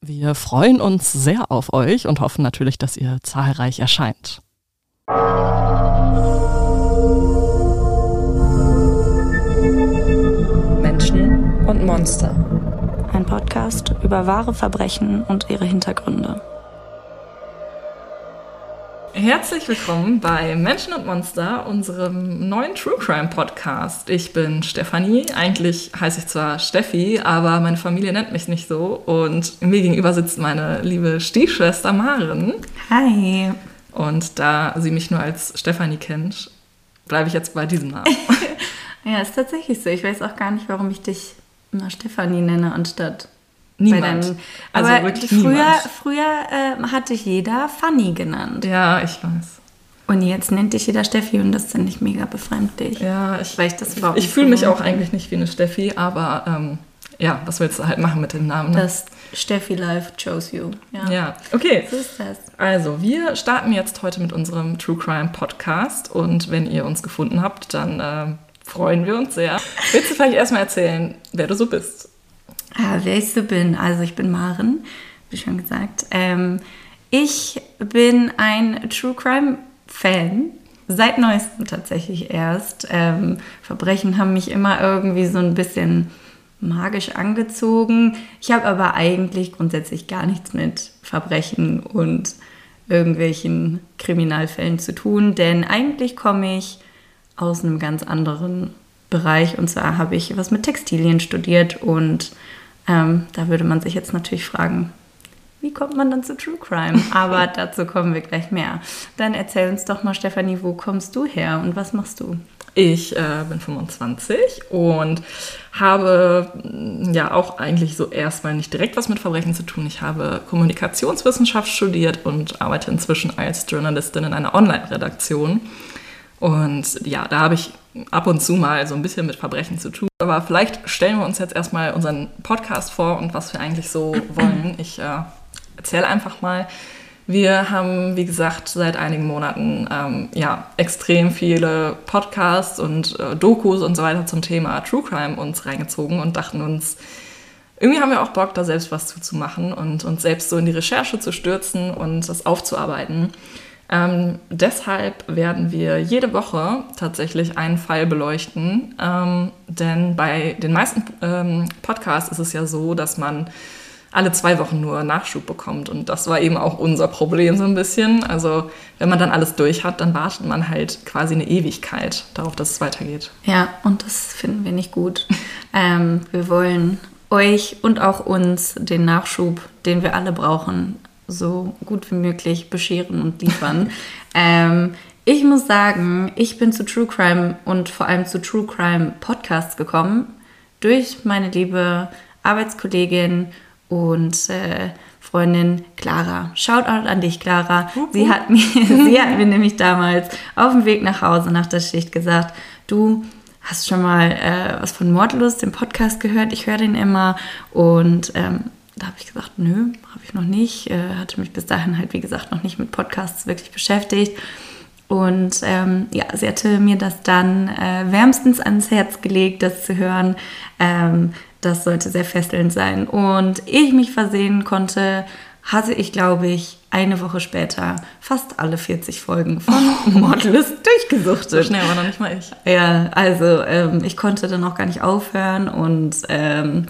Wir freuen uns sehr auf euch und hoffen natürlich, dass ihr zahlreich erscheint. Menschen und Monster. Ein Podcast über wahre Verbrechen und ihre Hintergründe. Herzlich willkommen bei Menschen und Monster, unserem neuen True Crime Podcast. Ich bin Stefanie. Eigentlich heiße ich zwar Steffi, aber meine Familie nennt mich nicht so. Und mir gegenüber sitzt meine liebe Stiefschwester Maren. Hi. Und da sie mich nur als Stefanie kennt, bleibe ich jetzt bei diesem Namen. ja, ist tatsächlich so. Ich weiß auch gar nicht, warum ich dich immer Stefanie nenne anstatt Niemand. Deinem, also aber wirklich früher, niemand. früher äh, hatte ich jeder Fanny genannt. Ja, ich weiß. Und jetzt nennt dich jeder Steffi und das finde ich mega befremdlich. Ja, ich, Weil ich das überhaupt ich nicht fühle mich auch eigentlich nicht wie eine Steffi, aber ähm, ja, was willst du halt machen mit dem Namen? Ne? Das Steffi Life chose you. Ja. ja, okay. So ist das. Also, wir starten jetzt heute mit unserem True Crime Podcast und wenn ihr uns gefunden habt, dann äh, freuen wir uns sehr. Willst du vielleicht erstmal erzählen, wer du so bist? Ah, wer ich so bin. Also ich bin Maren, wie schon gesagt. Ähm, ich bin ein True Crime Fan. Seit neuestem tatsächlich erst. Ähm, Verbrechen haben mich immer irgendwie so ein bisschen magisch angezogen. Ich habe aber eigentlich grundsätzlich gar nichts mit Verbrechen und irgendwelchen Kriminalfällen zu tun, denn eigentlich komme ich aus einem ganz anderen Bereich und zwar habe ich was mit Textilien studiert und ähm, da würde man sich jetzt natürlich fragen, wie kommt man dann zu True Crime? Aber dazu kommen wir gleich mehr. Dann erzähl uns doch mal, Stefanie, wo kommst du her und was machst du? Ich äh, bin 25 und habe mm, ja auch eigentlich so erstmal nicht direkt was mit Verbrechen zu tun. Ich habe Kommunikationswissenschaft studiert und arbeite inzwischen als Journalistin in einer Online-Redaktion. Und ja, da habe ich ab und zu mal so ein bisschen mit Verbrechen zu tun. Aber vielleicht stellen wir uns jetzt erstmal unseren Podcast vor und was wir eigentlich so wollen. Ich äh, erzähle einfach mal. Wir haben, wie gesagt, seit einigen Monaten ähm, ja, extrem viele Podcasts und äh, Dokus und so weiter zum Thema True Crime uns reingezogen und dachten uns, irgendwie haben wir auch Bock, da selbst was zuzumachen und uns selbst so in die Recherche zu stürzen und das aufzuarbeiten. Ähm, deshalb werden wir jede Woche tatsächlich einen Fall beleuchten, ähm, denn bei den meisten ähm, Podcasts ist es ja so, dass man alle zwei Wochen nur Nachschub bekommt. Und das war eben auch unser Problem so ein bisschen. Also wenn man dann alles durch hat, dann wartet man halt quasi eine Ewigkeit darauf, dass es weitergeht. Ja, und das finden wir nicht gut. ähm, wir wollen euch und auch uns den Nachschub, den wir alle brauchen, so gut wie möglich bescheren und liefern. ähm, ich muss sagen, ich bin zu True Crime und vor allem zu True Crime Podcasts gekommen durch meine liebe Arbeitskollegin und äh, Freundin Clara. Shoutout an dich, Clara. Sie hat, mir, sie hat mir nämlich damals auf dem Weg nach Hause nach der Schicht gesagt, du hast schon mal äh, was von Mordlust, dem Podcast gehört? Ich höre den immer und ähm, da habe ich gesagt, nö, habe ich noch nicht. Äh, hatte mich bis dahin halt, wie gesagt, noch nicht mit Podcasts wirklich beschäftigt. Und ähm, ja, sie hatte mir das dann äh, wärmstens ans Herz gelegt, das zu hören. Ähm, das sollte sehr fesselnd sein. Und ehe ich mich versehen konnte, hatte ich, glaube ich, eine Woche später fast alle 40 Folgen von Mordlust durchgesuchtet. So schnell war noch nicht mal ich. Ja, also ähm, ich konnte dann auch gar nicht aufhören und ähm,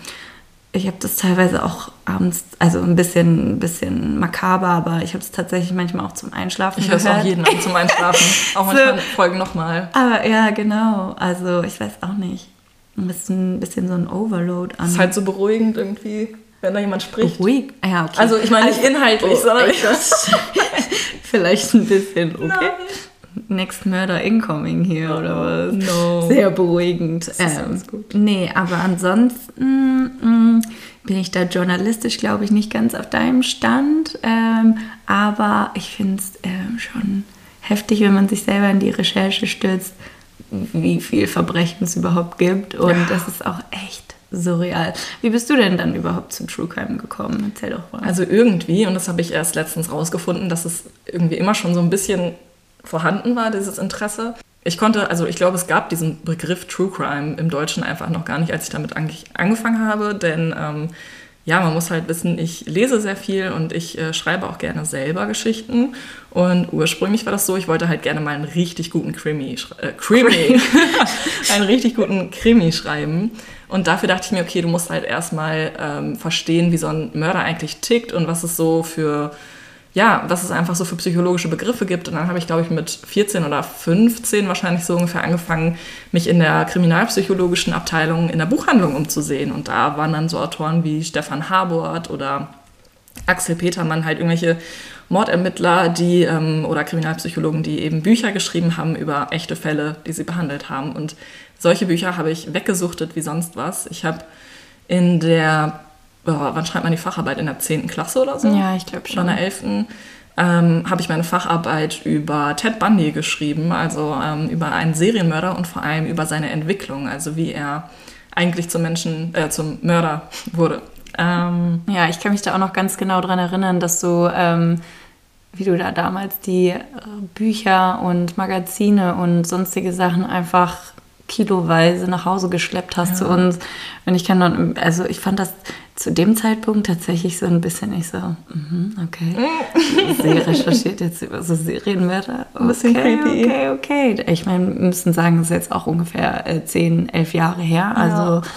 ich habe das teilweise auch abends, also ein bisschen, ein bisschen makaber, aber ich habe es tatsächlich manchmal auch zum Einschlafen Ich höre es auch jeden Abend zum Einschlafen. auch manchmal Folgen nochmal. Aber ja, genau. Also ich weiß auch nicht. Ein bisschen, ein bisschen so ein Overload an. Ist halt so beruhigend irgendwie, wenn da jemand spricht. Ruhig. Ja, okay. Also ich meine nicht Also- inhaltlich, Oh, sondern vielleicht ein bisschen, okay. Next Murder Incoming hier oder was? No. Sehr beruhigend. ist Ähm, alles gut. Nee, aber ansonsten mh, bin ich da journalistisch, glaube ich, nicht ganz auf deinem Stand. Ähm, aber ich finde es ähm, schon heftig, wenn man sich selber in die Recherche stürzt, wie viel Verbrechen es überhaupt gibt. Und Ja. das ist auch echt surreal. Wie bist du denn dann überhaupt zu True Crime gekommen? Erzähl doch mal. Also irgendwie, und das habe ich erst letztens rausgefunden, dass es irgendwie immer schon so ein bisschen vorhanden war, dieses Interesse. Ich konnte, also ich glaube, es gab diesen Begriff True Crime im Deutschen einfach noch gar nicht, als ich damit eigentlich angefangen habe, denn ähm, ja, man muss halt wissen, ich lese sehr viel und ich äh, schreibe auch gerne selber Geschichten. Und ursprünglich war das so, ich wollte halt gerne mal einen richtig guten Krimi, äh, Krimi, einen richtig guten Krimi schreiben. Und dafür dachte ich mir, okay, du musst halt erstmal ähm, verstehen, wie so ein Mörder eigentlich tickt und was es so für, ja, was es einfach so für psychologische Begriffe gibt. Und dann habe ich, glaube ich, mit 14 oder 15 wahrscheinlich so ungefähr angefangen, mich in der kriminalpsychologischen Abteilung in der Buchhandlung umzusehen. Und da waren dann so Autoren wie Stefan Habort oder Axel Petermann halt irgendwelche Mordermittler, die ähm, oder Kriminalpsychologen, die eben Bücher geschrieben haben über echte Fälle, die sie behandelt haben. Und solche Bücher habe ich weggesuchtet wie sonst was. Ich habe in der, oh, wann schreibt man die Facharbeit? In der 10. Klasse oder so? Ja, ich glaub schon. Oder in der 11. Ähm, habe ich meine Facharbeit über Ted Bundy geschrieben, also ähm, über einen Serienmörder und vor allem über seine Entwicklung, also wie er eigentlich zum Menschen, äh, zum Mörder wurde. Ähm, Ja, ich kann mich da auch noch ganz genau dran erinnern, dass du, ähm, wie du da damals die äh, Bücher und Magazine und sonstige Sachen einfach kiloweise nach Hause geschleppt hast zu uns. Und ich kann dann, also ich fand das zu dem Zeitpunkt tatsächlich so ein bisschen nicht so, mhm, okay. Sie recherchiert jetzt über so Serienmörder. Okay, Ein bisschen creepy. Okay, okay. Ich meine, wir müssen sagen, das ist jetzt auch ungefähr äh, 10, 11 Jahre her. Also,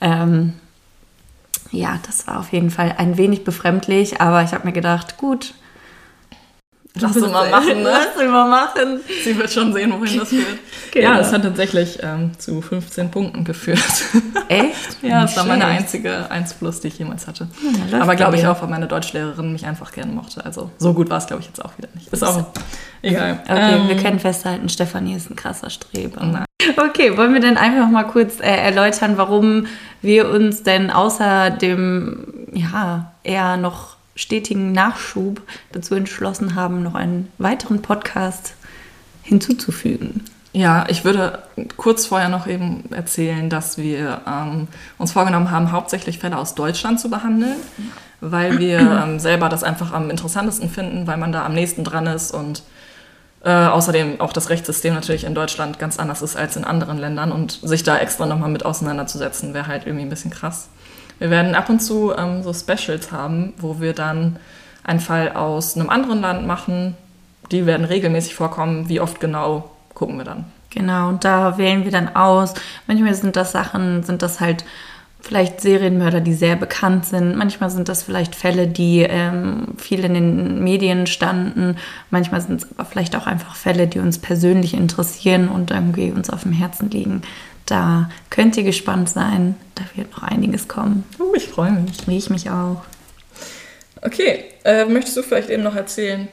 ähm, ja, das war auf jeden Fall ein wenig befremdlich, aber ich habe mir gedacht, gut. Lass sie mal machen, ne? Lass sie mal machen. Sie wird schon sehen, wohin das führt. Genau. Ja, es hat tatsächlich ähm, zu 15 Punkten geführt. Echt? ja, das war meine einzige 1 plus, die ich jemals hatte. läuft Aber glaube ich auch, weil meine Deutschlehrerin mich einfach gerne mochte. Also so gut war es, glaube ich, jetzt auch wieder nicht. Ist auch egal. Okay, Ähm, wir können festhalten, Stefanie ist ein krasser Streber. Nein. Okay, wollen wir denn einfach mal kurz äh, erläutern, warum wir uns denn außer dem, ja, eher noch stetigen Nachschub dazu entschlossen haben, noch einen weiteren Podcast hinzuzufügen? Ja, ich würde kurz vorher noch eben erzählen, dass wir ähm, uns vorgenommen haben, hauptsächlich Fälle aus Deutschland zu behandeln, weil wir ähm, selber das einfach am interessantesten finden, weil man da am nächsten dran ist und äh, außerdem auch das Rechtssystem natürlich in Deutschland ganz anders ist als in anderen Ländern und sich da extra nochmal mit auseinanderzusetzen, wäre halt irgendwie ein bisschen krass. Wir werden ab und zu ähm, so Specials haben, wo wir dann einen Fall aus einem anderen Land machen. Die werden regelmäßig vorkommen. Wie oft genau, gucken wir dann. Genau, und da wählen wir dann aus. Manchmal sind das Sachen, sind das halt vielleicht Serienmörder, die sehr bekannt sind. Manchmal sind das vielleicht Fälle, die ähm, viel in den Medien standen. Manchmal sind es aber vielleicht auch einfach Fälle, die uns persönlich interessieren und irgendwie uns auf dem Herzen liegen. Da könnt ihr gespannt sein. Da wird noch einiges kommen. Uh, ich freue mich. Wie ich mich auch. Okay, äh, möchtest du vielleicht eben noch erzählen,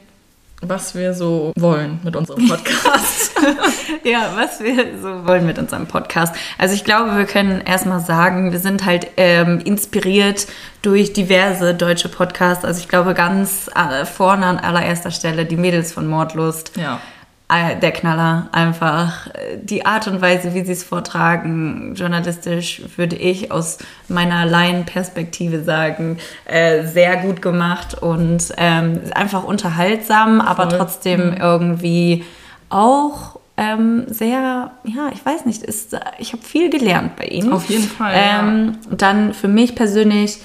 was wir so wollen mit unserem Podcast? Ja, was wir so wollen mit unserem Podcast. Also ich glaube, wir können erstmal sagen, wir sind halt ähm, inspiriert durch diverse deutsche Podcasts. Also ich glaube ganz äh, vorne an allererster Stelle die Mädels von Mordlust. ja. Der Knaller, einfach die Art und Weise, wie sie es vortragen, journalistisch würde ich aus meiner Laienperspektive sagen, äh, sehr gut gemacht und ähm, einfach unterhaltsam, aber Voll. trotzdem irgendwie auch ähm, sehr, ja, ich weiß nicht, ist, ich habe viel gelernt bei ihnen. Auf jeden Fall, ja. Ähm, Dann für mich persönlich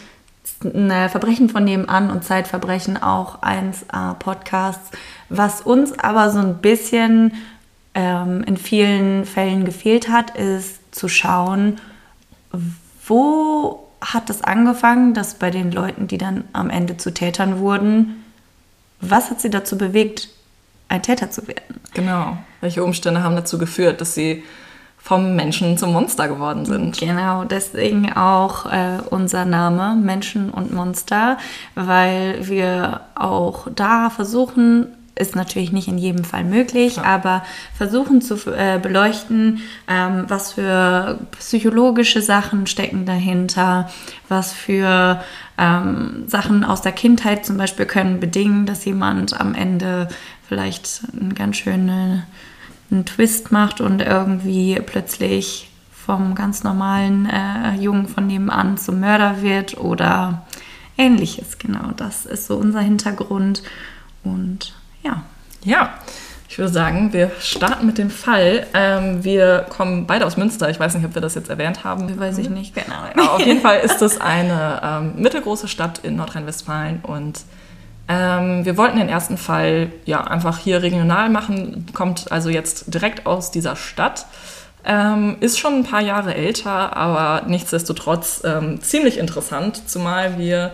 Verbrechen von nebenan und Zeitverbrechen auch 1A Podcasts, was uns aber so ein bisschen ähm, in vielen Fällen gefehlt hat, ist zu schauen, wo hat es angefangen, dass bei den Leuten, die dann am Ende zu Tätern wurden, was hat sie dazu bewegt, ein Täter zu werden? Genau. Welche Umstände haben dazu geführt, dass sie vom Menschen zum Monster geworden sind? Genau, deswegen auch äh, unser Name Menschen und Monster, weil wir auch da versuchen, ist natürlich nicht in jedem Fall möglich, ja. aber versuchen zu äh, beleuchten, ähm, was für psychologische Sachen stecken dahinter, was für ähm, Sachen aus der Kindheit zum Beispiel können bedingen, dass jemand am Ende vielleicht einen ganz schönen einen Twist macht und irgendwie plötzlich vom ganz normalen äh, Jungen von nebenan zum Mörder wird oder ähnliches. Genau, das ist so unser Hintergrund. Und ja. Ja, ich würde sagen, wir starten mit dem Fall. Ähm, wir kommen beide aus Münster. Ich weiß nicht, ob wir das jetzt erwähnt haben. Weiß ich nicht, genau. Aber auf jeden Fall ist es eine ähm, mittelgroße Stadt in Nordrhein-Westfalen und ähm, wir wollten den ersten Fall ja einfach hier regional machen, kommt also jetzt direkt aus dieser Stadt. Ähm, ist schon ein paar Jahre älter, aber nichtsdestotrotz ähm, ziemlich interessant, zumal wir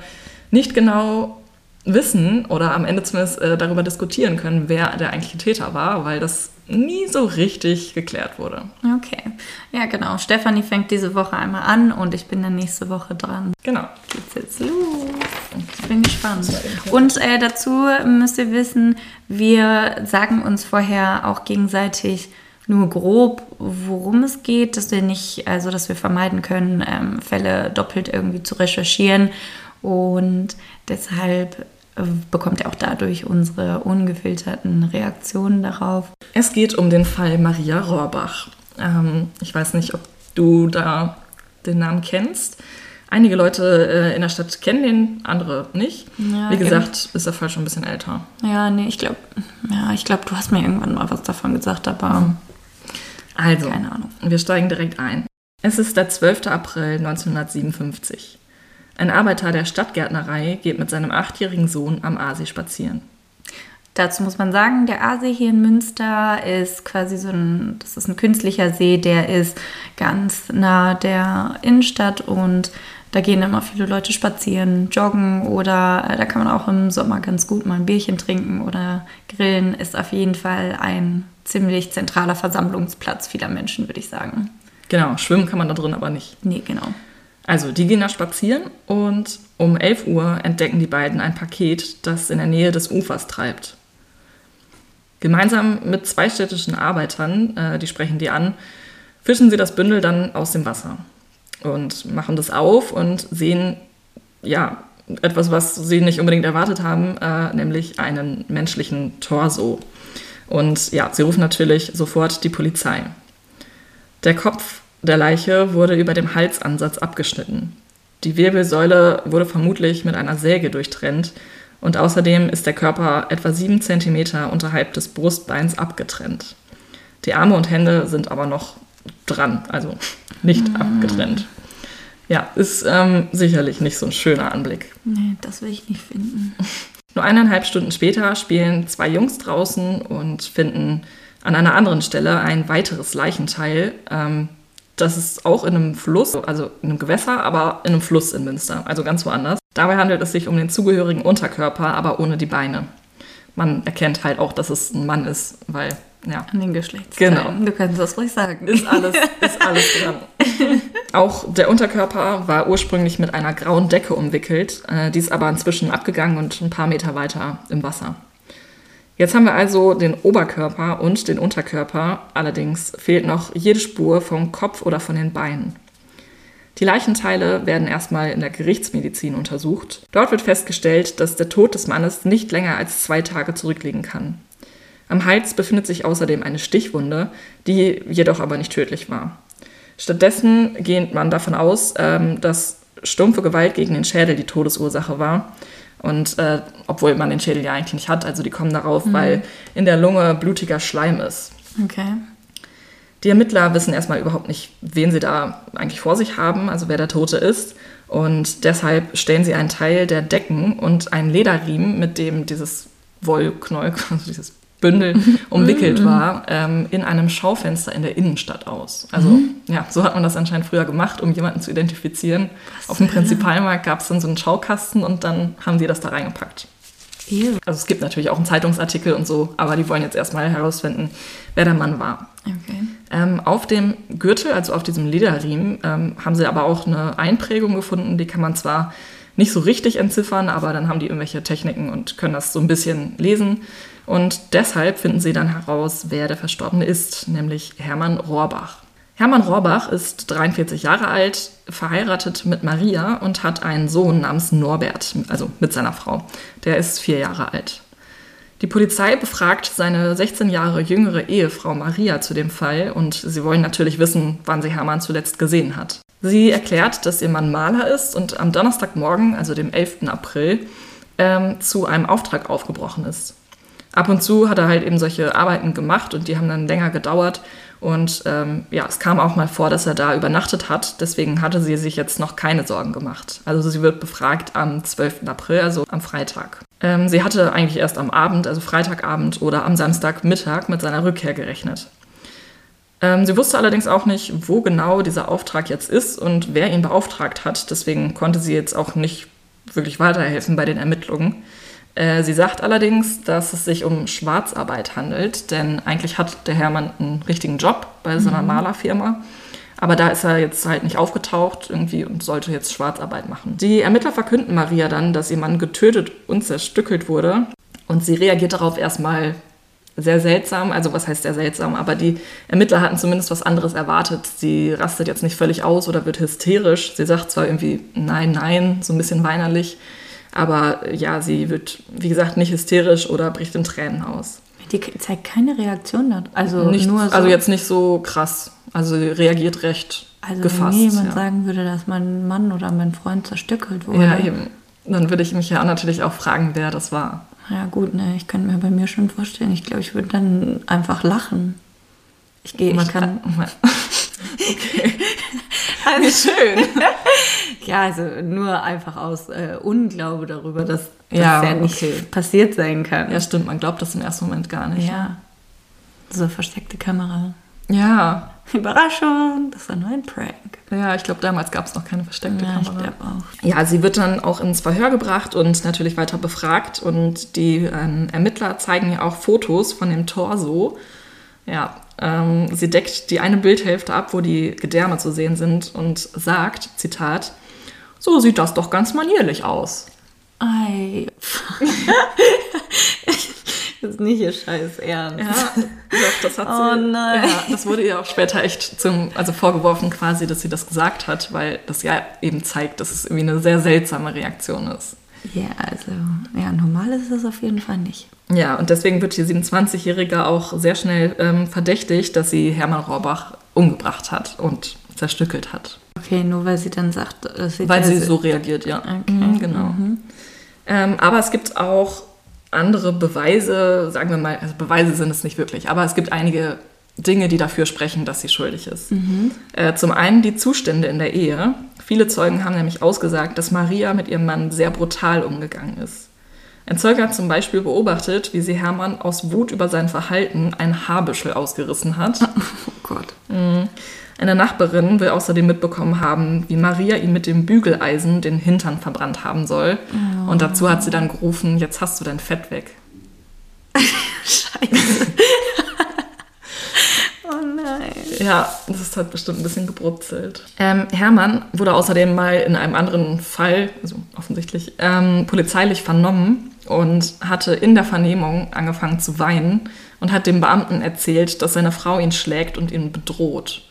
nicht genau wissen oder am Ende zumindest äh, darüber diskutieren können, wer der eigentliche Täter war, weil das nie so richtig geklärt wurde. Okay. Ja, genau. Stefanie fängt diese Woche einmal an und ich bin dann nächste Woche dran. Genau. Geht's jetzt los. Ich bin gespannt. Und äh, dazu müsst ihr wissen, wir sagen uns vorher auch gegenseitig nur grob, worum es geht, dass wir nicht, also dass wir vermeiden können, ähm, Fälle doppelt irgendwie zu recherchieren. Und deshalb äh, bekommt er auch dadurch unsere ungefilterten Reaktionen darauf. Es geht um den Fall Maria Rohrbach. Ähm, ich weiß nicht, ob du da den Namen kennst. Einige Leute äh, in der Stadt kennen den, andere nicht. Ja, Wie gesagt, eben. ist der Fall schon ein bisschen älter. Ja, nee, ich glaube, ja, ich glaube, du hast mir irgendwann mal was davon gesagt, aber mhm. also, keine Ahnung. Wir steigen direkt ein. Es ist der 12. April 1957. Ein Arbeiter der Stadtgärtnerei geht mit seinem achtjährigen Sohn am Aasee spazieren. Dazu muss man sagen, der Aasee hier in Münster ist quasi so ein, das ist ein künstlicher See, der ist ganz nah der Innenstadt und da gehen immer viele Leute spazieren, joggen oder äh, da kann man auch im Sommer ganz gut mal ein Bierchen trinken oder grillen. Ist auf jeden Fall ein ziemlich zentraler Versammlungsplatz vieler Menschen, würde ich sagen. Genau, schwimmen kann man da drin aber nicht. Nee, genau. Also, die gehen da spazieren und um 11 Uhr entdecken die beiden ein Paket, das in der Nähe des Ufers treibt. Gemeinsam mit zwei städtischen Arbeitern, äh, die sprechen die an, fischen sie das Bündel dann aus dem Wasser und machen das auf und sehen, ja, etwas, was sie nicht unbedingt erwartet haben, äh, nämlich einen menschlichen Torso. Und ja, sie rufen natürlich sofort die Polizei. Der Kopf der Leiche wurde über dem Halsansatz abgeschnitten. Die Wirbelsäule wurde vermutlich mit einer Säge durchtrennt und außerdem ist der Körper etwa sieben Zentimeter unterhalb des Brustbeins abgetrennt. Die Arme und Hände sind aber noch dran, also nicht mhm. abgetrennt. Ja, ist ähm, sicherlich nicht so ein schöner Anblick. Nee, das will ich nicht finden. Nur eineinhalb Stunden später spielen zwei Jungs draußen und finden an einer anderen Stelle ein weiteres Leichenteil, ähm, das ist auch in einem Fluss, also in einem Gewässer, aber in einem Fluss in Münster, also ganz woanders. Dabei handelt es sich um den zugehörigen Unterkörper, aber ohne die Beine. Man erkennt halt auch, dass es ein Mann ist, weil, ja. An den Geschlechtsteilen. Genau. Du kannst das ruhig sagen. Ist alles, ist alles dran. auch der Unterkörper war ursprünglich mit einer grauen Decke umwickelt, äh, die ist aber inzwischen abgegangen und ein paar Meter weiter im Wasser. Jetzt haben wir also den Oberkörper und den Unterkörper, allerdings fehlt noch jede Spur vom Kopf oder von den Beinen. Die Leichenteile werden erstmal in der Gerichtsmedizin untersucht. Dort wird festgestellt, dass der Tod des Mannes nicht länger als zwei Tage zurückliegen kann. Am Hals befindet sich außerdem eine Stichwunde, die jedoch aber nicht tödlich war. Stattdessen geht man davon aus, ähm, dass stumpfe Gewalt gegen den Schädel die Todesursache war und äh, obwohl man den Schädel ja eigentlich nicht hat, also die kommen darauf, mhm. weil in der Lunge blutiger Schleim ist. Okay. Die Ermittler wissen erstmal überhaupt nicht, wen sie da eigentlich vor sich haben, also wer der Tote ist. Und deshalb stellen sie einen Teil der Decken und einen Lederriemen, mit dem dieses Wollknäuel, also dieses Bündel umwickelt mhm. war, ähm, in einem Schaufenster in der Innenstadt aus. Also mhm. ja, so hat man das anscheinend früher gemacht, um jemanden zu identifizieren. Was Auf dem Prinzipalmarkt gab es dann so einen Schaukasten und dann haben die das da reingepackt. Ew. Also es gibt natürlich auch einen Zeitungsartikel und so, aber die wollen jetzt erstmal herausfinden, wer der Mann war. Okay. Ähm, auf dem Gürtel, also auf diesem Lederriemen, ähm, haben sie aber auch eine Einprägung gefunden, die kann man zwar nicht so richtig entziffern, aber dann haben die irgendwelche Techniken und können das so ein bisschen lesen. Und deshalb finden sie dann heraus, wer der Verstorbene ist, nämlich Hermann Rohrbach. Hermann Rohrbach ist 43 Jahre alt, verheiratet mit Maria und hat einen Sohn namens Norbert, also mit seiner Frau. Der ist vier Jahre alt. Die Polizei befragt seine 16 Jahre jüngere Ehefrau Maria zu dem Fall und sie wollen natürlich wissen, wann sie Hermann zuletzt gesehen hat. Sie erklärt, dass ihr Mann Maler ist und am Donnerstagmorgen, also dem 11. April, ähm, zu einem Auftrag aufgebrochen ist. Ab und zu hat er halt eben solche Arbeiten gemacht und die haben dann länger gedauert. Und ähm, ja, es kam auch mal vor, dass er da übernachtet hat. Deswegen hatte sie sich jetzt noch keine Sorgen gemacht. Also sie wird befragt am 12. April, also am Freitag. Ähm, sie hatte eigentlich erst am Abend, also Freitagabend oder am Samstagmittag mit seiner Rückkehr gerechnet. Ähm, sie wusste allerdings auch nicht, wo genau dieser Auftrag jetzt ist und wer ihn beauftragt hat. Deswegen konnte sie jetzt auch nicht wirklich weiterhelfen bei den Ermittlungen. Äh, sie sagt allerdings, dass es sich um Schwarzarbeit handelt, denn eigentlich hat der Hermann einen richtigen Job bei so einer mhm. Malerfirma. Aber da ist er jetzt halt nicht aufgetaucht irgendwie und sollte jetzt Schwarzarbeit machen. Die Ermittler verkünden Maria dann, dass ihr Mann getötet und zerstückelt wurde. Und sie reagiert darauf erstmal sehr seltsam. Also was heißt sehr seltsam? Aber die Ermittler hatten zumindest was anderes erwartet. Sie rastet jetzt nicht völlig aus oder wird hysterisch. Sie sagt zwar irgendwie nein, nein, so ein bisschen weinerlich. Aber ja, sie wird, wie gesagt, nicht hysterisch oder bricht in Tränen aus. Die zeigt keine Reaktion da. Also, nicht, nur so. also jetzt nicht so krass. Also sie reagiert recht also gefasst. wenn jemand ja. sagen würde, dass mein Mann oder mein Freund zerstückelt wurde. Ja, eben. Dann würde ich mich ja natürlich auch fragen, wer das war. Ja gut, ne, ich kann mir bei mir schon vorstellen. Ich glaube, ich würde dann einfach lachen. Ich gehe, ich kann. okay. Also schön. ja, also nur einfach aus äh, Unglaube darüber, dass das Ja, ja, nicht okay. passiert sein kann. Ja, stimmt. Man glaubt das im ersten Moment gar nicht. Ja. So versteckte Kamera. Ja. Überraschung, das war nur ein Prank. Ja, ich glaube, damals gab es noch keine versteckte Ja, ich Kamera. glaube auch. Ja, sie wird dann auch ins Verhör gebracht und natürlich weiter befragt. Und die ähm, Ermittler zeigen ihr auch Fotos von dem Torso. Ja, ähm, sie deckt die eine Bildhälfte ab, wo die Gedärme zu sehen sind und sagt, Zitat, so sieht das doch ganz manierlich aus. Ei. das ist nicht ihr scheiß Ernst. Ja, doch, das hat sie. Oh nein. Ja, das wurde ihr auch später echt zum, also vorgeworfen quasi, dass sie das gesagt hat, weil das ja eben zeigt, dass es irgendwie eine sehr seltsame Reaktion ist. Ja, also, ja, normal ist es auf jeden Fall nicht. Ja, und deswegen wird die 27-Jährige auch sehr schnell ähm, verdächtigt, dass sie Hermann Rohrbach umgebracht hat und zerstückelt hat. Okay, nur weil sie dann sagt, dass sie Weil sie so reagiert, ja. Okay. Mhm, genau. Ähm, aber es gibt auch andere Beweise, sagen wir mal, also Beweise sind es nicht wirklich, aber es gibt einige Dinge, die dafür sprechen, dass sie schuldig ist. Äh, zum einen die Zustände in der Ehe. Viele Zeugen haben nämlich ausgesagt, dass Maria mit ihrem Mann sehr brutal umgegangen ist. Ein Zeuge hat zum Beispiel beobachtet, wie sie Hermann aus Wut über sein Verhalten ein Haarbüschel ausgerissen hat. Oh Gott. Eine Nachbarin will außerdem mitbekommen haben, wie Maria ihn mit dem Bügeleisen den Hintern verbrannt haben soll. Und dazu hat sie dann gerufen, jetzt hast du dein Fett weg. Scheiße. Nein. Ja, das ist halt bestimmt ein bisschen gebrutzelt. Ähm, Hermann wurde außerdem mal in einem anderen Fall, also offensichtlich, ähm, polizeilich vernommen und hatte in der Vernehmung angefangen zu weinen und hat dem Beamten erzählt, dass seine Frau ihn schlägt und ihn bedroht.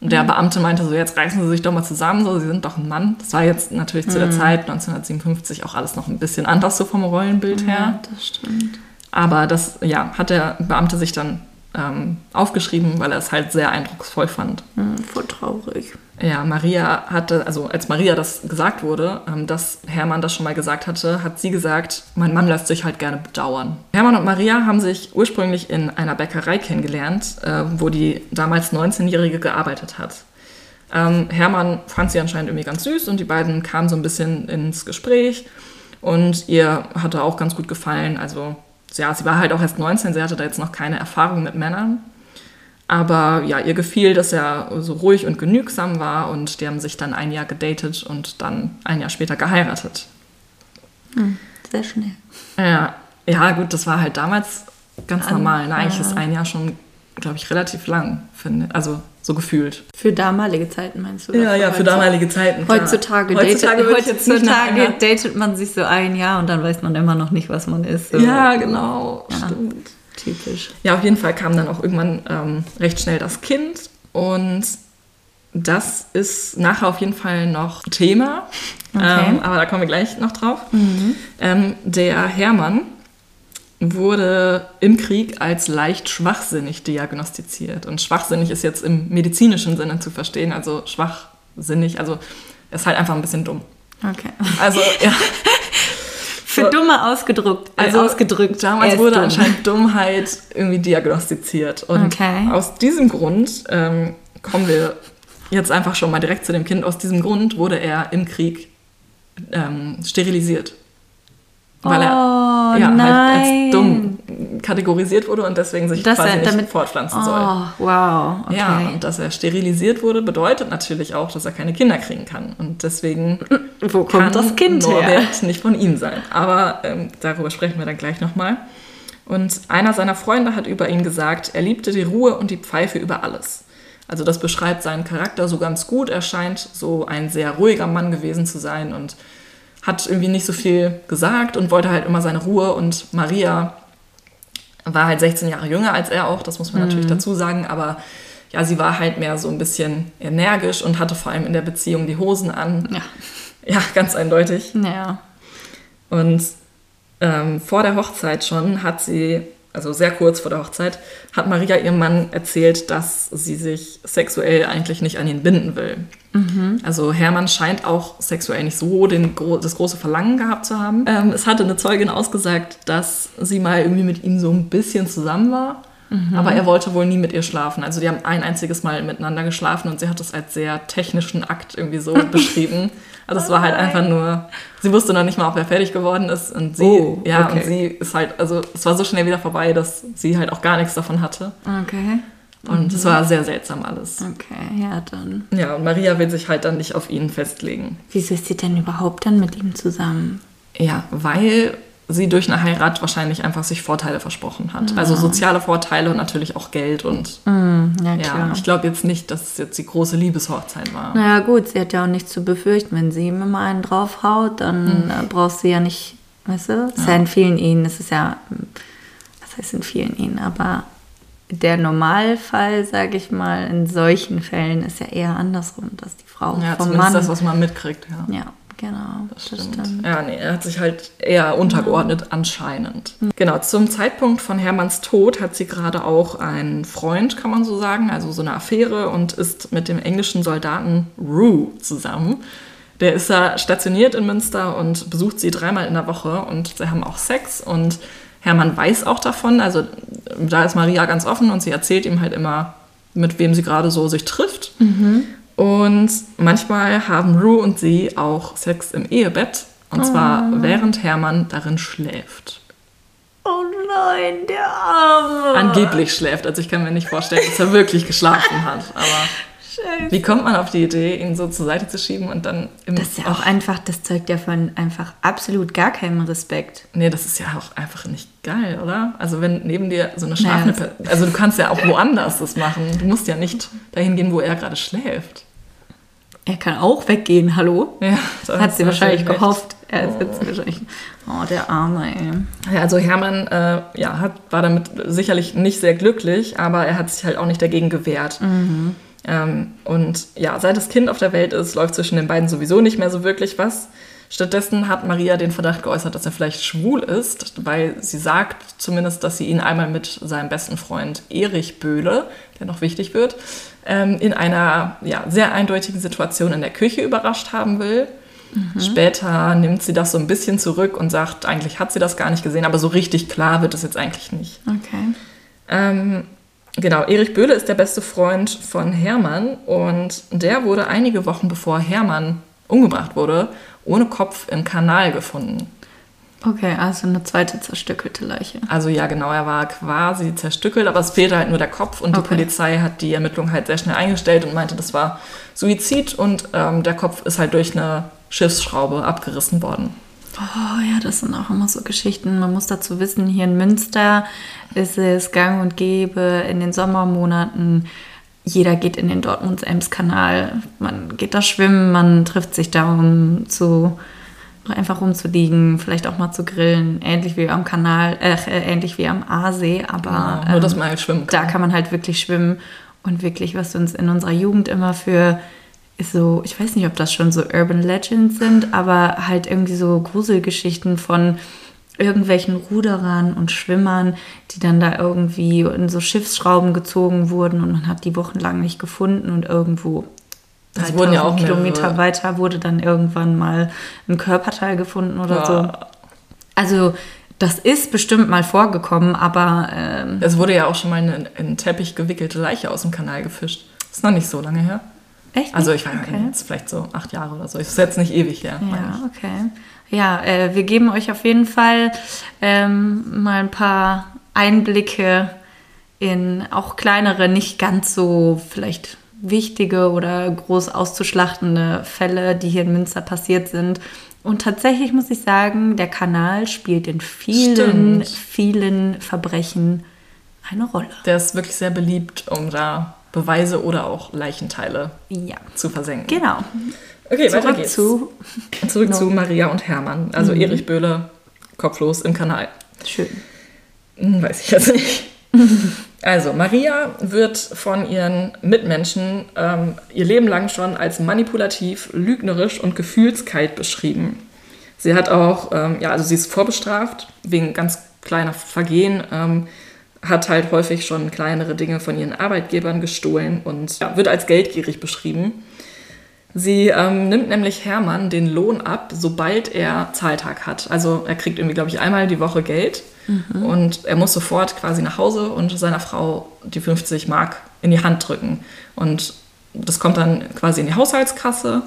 Und der Beamte meinte so, jetzt reißen Sie sich doch mal zusammen, so, Sie sind doch ein Mann. Das war jetzt natürlich zu der Zeit 1957 auch alles noch ein bisschen anders so vom Rollenbild her. Ja, das stimmt. Aber das, ja, hat der Beamte sich dann ähm, aufgeschrieben, weil er es halt sehr eindrucksvoll fand. Hm, voll traurig. Ja, Maria hatte, also als Maria das gesagt wurde, ähm, dass Hermann das schon mal gesagt hatte, hat sie gesagt, mein Mann lässt sich halt gerne bedauern. Hermann und Maria haben sich ursprünglich in einer Bäckerei kennengelernt, äh, wo die damals 19-Jährige gearbeitet hat. Ähm, Hermann fand sie anscheinend irgendwie ganz süß und die beiden kamen so ein bisschen ins Gespräch und ihr hatte auch ganz gut gefallen. Also ja, sie war halt auch erst 19, sie hatte da jetzt noch keine Erfahrung mit Männern. Aber ja, ihr gefiel, dass er so ruhig und genügsam war und die haben sich dann ein Jahr gedatet und dann ein Jahr später geheiratet. Sehr schnell. Ja, ja gut, das war halt damals ganz An- normal. Ne? Eigentlich ist ein Jahr schon glaube ich, relativ lang, finde Also so gefühlt. Für damalige Zeiten meinst du? Ja, ja, für heutzutage? damalige Zeiten. klar. Heutzutage, heutzutage datet, heutzutage einer, datet man sich so ein Jahr und dann weiß man immer noch nicht, was man ist. So. Ja, genau. Ja. Stimmt. Typisch. Ja, auf jeden Fall kam dann auch irgendwann ähm, recht schnell das Kind und das ist nachher auf jeden Fall noch Thema, Okay. ähm, aber da kommen wir gleich noch drauf. Ähm, der Hermann wurde im Krieg als leicht schwachsinnig diagnostiziert und schwachsinnig ist jetzt im medizinischen Sinne zu verstehen, also schwachsinnig, also ist halt einfach ein bisschen dumm. Okay. Also ja. Für Dumme ausgedruckt. Also ausgedrückt. Damals wurde dumm. anscheinend Dummheit irgendwie diagnostiziert. Und Okay. aus diesem Grund ähm, kommen wir jetzt einfach schon mal direkt zu dem Kind. Aus diesem Grund wurde er im Krieg ähm, sterilisiert. Weil er Oh, ja, halt als dumm kategorisiert wurde und deswegen sich Dass quasi er nicht fortpflanzen soll. Oh, wow. Okay. Ja, und dass er sterilisiert wurde, bedeutet natürlich auch, dass er keine Kinder kriegen kann. Und deswegen Wo kann kommt das Kind her? Norbert nicht von ihm sein. Aber ähm, darüber sprechen wir dann gleich nochmal. Und einer seiner Freunde hat über ihn gesagt, er liebte die Ruhe und die Pfeife über alles. Also das beschreibt seinen Charakter so ganz gut. Er scheint so ein sehr ruhiger Mann gewesen zu sein und hat irgendwie nicht so viel gesagt und wollte halt immer seine Ruhe. Und Maria war halt 16 Jahre jünger als er auch, das muss man natürlich dazu sagen, aber ja, sie war halt mehr so ein bisschen energisch und hatte vor allem in der Beziehung die Hosen an. Ja. Ja, ganz eindeutig. Ja. Und ähm, vor der Hochzeit schon hat sie, also sehr kurz vor der Hochzeit, hat Maria ihrem Mann erzählt, dass sie sich sexuell eigentlich nicht an ihn binden will. Also Hermann scheint auch sexuell nicht so den, das große Verlangen gehabt zu haben. Ähm, es hatte eine Zeugin ausgesagt, dass sie mal irgendwie mit ihm so ein bisschen zusammen war. Aber er wollte wohl nie mit ihr schlafen. Also die haben ein einziges Mal miteinander geschlafen und sie hat das als sehr technischen Akt irgendwie so beschrieben. Also es war halt einfach nur, sie wusste noch nicht mal, ob er fertig geworden ist und sie, Oh, ja, okay. und sie ist halt, also es war so schnell wieder vorbei, dass sie halt auch gar nichts davon hatte. Okay. Und es war sehr seltsam alles. Okay, ja, dann. Ja, und Maria will sich halt dann nicht auf ihn festlegen. Wieso ist sie denn überhaupt dann mit ihm zusammen? Ja, weil sie durch eine Heirat wahrscheinlich einfach sich Vorteile versprochen hat. Also soziale Vorteile und natürlich auch Geld und Ja, ja, ich glaube jetzt nicht, dass es jetzt die große Liebeshochzeit war. Naja, gut, sie hat ja auch nichts zu befürchten. Wenn sie ihm immer einen draufhaut, dann äh, brauchst du ja nicht, weißt du? Es ist ja in vielen Ehen, es ist ja, was heißt in vielen Ehen, aber der Normalfall, sage ich mal, in solchen Fällen ist ja eher andersrum, dass die Frau Ja, vom zumindest Mann. das, was man mitkriegt, ja. ja, genau, das, stimmt. Ja, nee, er hat sich halt eher untergeordnet anscheinend. Genau, zum Zeitpunkt von Hermanns Tod hat sie gerade auch einen Freund, kann man so sagen, also so eine Affäre und ist mit dem englischen Soldaten Rue zusammen. Der ist da stationiert in Münster und besucht sie dreimal in der Woche und sie haben auch Sex und Hermann weiß auch davon, also da ist Maria ganz offen und sie erzählt ihm halt immer, mit wem sie gerade so sich trifft. Und manchmal haben Rue und sie auch Sex im Ehebett. Und zwar während Hermann darin schläft. Oh nein, der Arme. Angeblich schläft. Also ich kann mir nicht vorstellen, dass er wirklich geschlafen hat. Aber Scheiße. wie kommt man auf die Idee, ihn so zur Seite zu schieben und dann im. Das ist ja auch einfach, das zeugt ja von einfach absolut gar keinem Respekt. Nee, das ist ja auch einfach nicht geil, oder? Also wenn neben dir so eine schlafende Naja, Person. Also du kannst ja auch woanders das machen. Du musst ja nicht dahin gehen, wo er gerade schläft. Er kann auch weggehen, hallo? Ja, da Hat sie wahrscheinlich recht. gehofft. Er ist jetzt wahrscheinlich. Oh, der Arme, ey. Ja, also Hermann äh, ja, hat, war damit sicherlich nicht sehr glücklich, aber er hat sich halt auch nicht dagegen gewehrt. Ähm, und ja, seit das Kind auf der Welt ist, läuft zwischen den beiden sowieso nicht mehr so wirklich was. Stattdessen hat Maria den Verdacht geäußert, dass er vielleicht schwul ist, weil sie sagt zumindest, dass sie ihn einmal mit seinem besten Freund Erich Böhle, der noch wichtig wird, ähm, in einer ja, sehr eindeutigen Situation in der Küche überrascht haben will. Später nimmt sie das so ein bisschen zurück und sagt, eigentlich hat sie das gar nicht gesehen, aber so richtig klar wird es jetzt eigentlich nicht. Okay. Ähm, genau, Erich Böhle ist der beste Freund von Hermann und der wurde einige Wochen bevor Hermann umgebracht wurde, ohne Kopf im Kanal gefunden. Okay, also eine zweite zerstückelte Leiche. Also ja, genau, er war quasi zerstückelt, aber es fehlte halt nur der Kopf und die Okay. Polizei hat die Ermittlung halt sehr schnell eingestellt und meinte, das war Suizid und ähm, der Kopf ist halt durch eine Schiffsschraube abgerissen worden. Oh ja, das sind auch immer so Geschichten. Man muss dazu wissen, hier in Münster ist es gang und gäbe in den Sommermonaten. Jeder geht in den Dortmunds-Ems-Kanal. Man geht da schwimmen, man trifft sich da, um zu einfach rumzuliegen, vielleicht auch mal zu grillen, ähnlich wie am Kanal, äh, ähnlich wie am Aasee, aber Genau, nur, dass ähm, man halt schwimmen da kann. kann man halt wirklich schwimmen und wirklich, was uns in unserer Jugend immer für so, ich weiß nicht, ob das schon so Urban Legends sind, aber halt irgendwie so Gruselgeschichten von irgendwelchen Ruderern und Schwimmern, die dann da irgendwie in so Schiffsschrauben gezogen wurden und man hat die wochenlang nicht gefunden und irgendwo Es wurden ja 3000 auch Kilometer mehrere- weiter wurde dann irgendwann mal ein Körperteil gefunden oder so. Ja. Also das ist bestimmt mal vorgekommen, aber ähm, Es wurde ja auch schon mal eine in einen Teppich gewickelte Leiche aus dem Kanal gefischt. Ist noch nicht so lange her. Echt Also ich weiß okay. nicht, jetzt vielleicht so acht Jahre oder so. Ist jetzt nicht ewig her. Ja, ich. okay. Ja, äh, wir geben euch auf jeden Fall ähm, mal ein paar Einblicke in auch kleinere, nicht ganz so vielleicht wichtige oder groß auszuschlachtende Fälle, die hier in Münster passiert sind. Und tatsächlich muss ich sagen, der Kanal spielt in vielen, Stimmt. vielen Verbrechen eine Rolle. Der ist wirklich sehr beliebt, um da Beweise oder auch Leichenteile Ja, zu versenken. genau. Okay, weiter Zurück geht's. zu. Zurück No. zu Maria und Hermann. Also Erich Böhle, kopflos im Kanal. Schön. Hm, Weiß ich jetzt nicht. Also, Maria wird von ihren Mitmenschen ähm, ihr Leben lang schon als manipulativ, lügnerisch und gefühlskalt beschrieben. Sie hat auch, ähm, ja, also sie ist vorbestraft wegen ganz kleiner Vergehen, ähm, hat halt häufig schon kleinere Dinge von ihren Arbeitgebern gestohlen und ja, wird als geldgierig beschrieben. Sie ähm, nimmt nämlich Hermann den Lohn ab, sobald er Zahltag hat. Also er kriegt irgendwie, glaube ich, einmal die Woche Geld und er muss sofort quasi nach Hause und seiner Frau die 50 Mark in die Hand drücken. Und das kommt dann quasi in die Haushaltskasse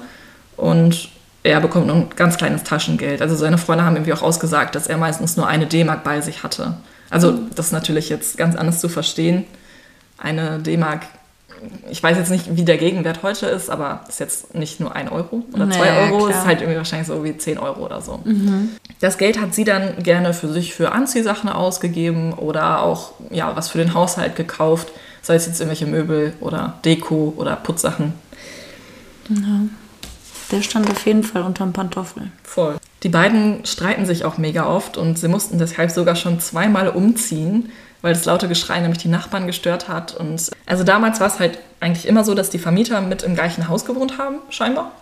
und er bekommt nur ein ganz kleines Taschengeld. Also seine Freunde haben irgendwie auch ausgesagt, dass er meistens nur eine D-Mark bei sich hatte. Also das ist natürlich jetzt ganz anders zu verstehen. Eine D-Mark, ich weiß jetzt nicht, wie der Gegenwert heute ist, aber ist jetzt nicht nur ein Euro oder zwei Euro, klar. ist halt irgendwie wahrscheinlich so wie 10 Euro oder so. Das Geld hat sie dann gerne für sich für Anziehsachen ausgegeben oder auch ja, was für den Haushalt gekauft, sei es jetzt irgendwelche Möbel oder Deko oder Putzsachen. Der stand auf jeden Fall unterm Pantoffel. Voll. Die beiden streiten sich auch mega oft und sie mussten deshalb sogar schon zweimal umziehen, weil das laute Geschrei nämlich die Nachbarn gestört hat. Und also damals war es halt eigentlich immer so, dass die Vermieter mit im gleichen Haus gewohnt haben, scheinbar.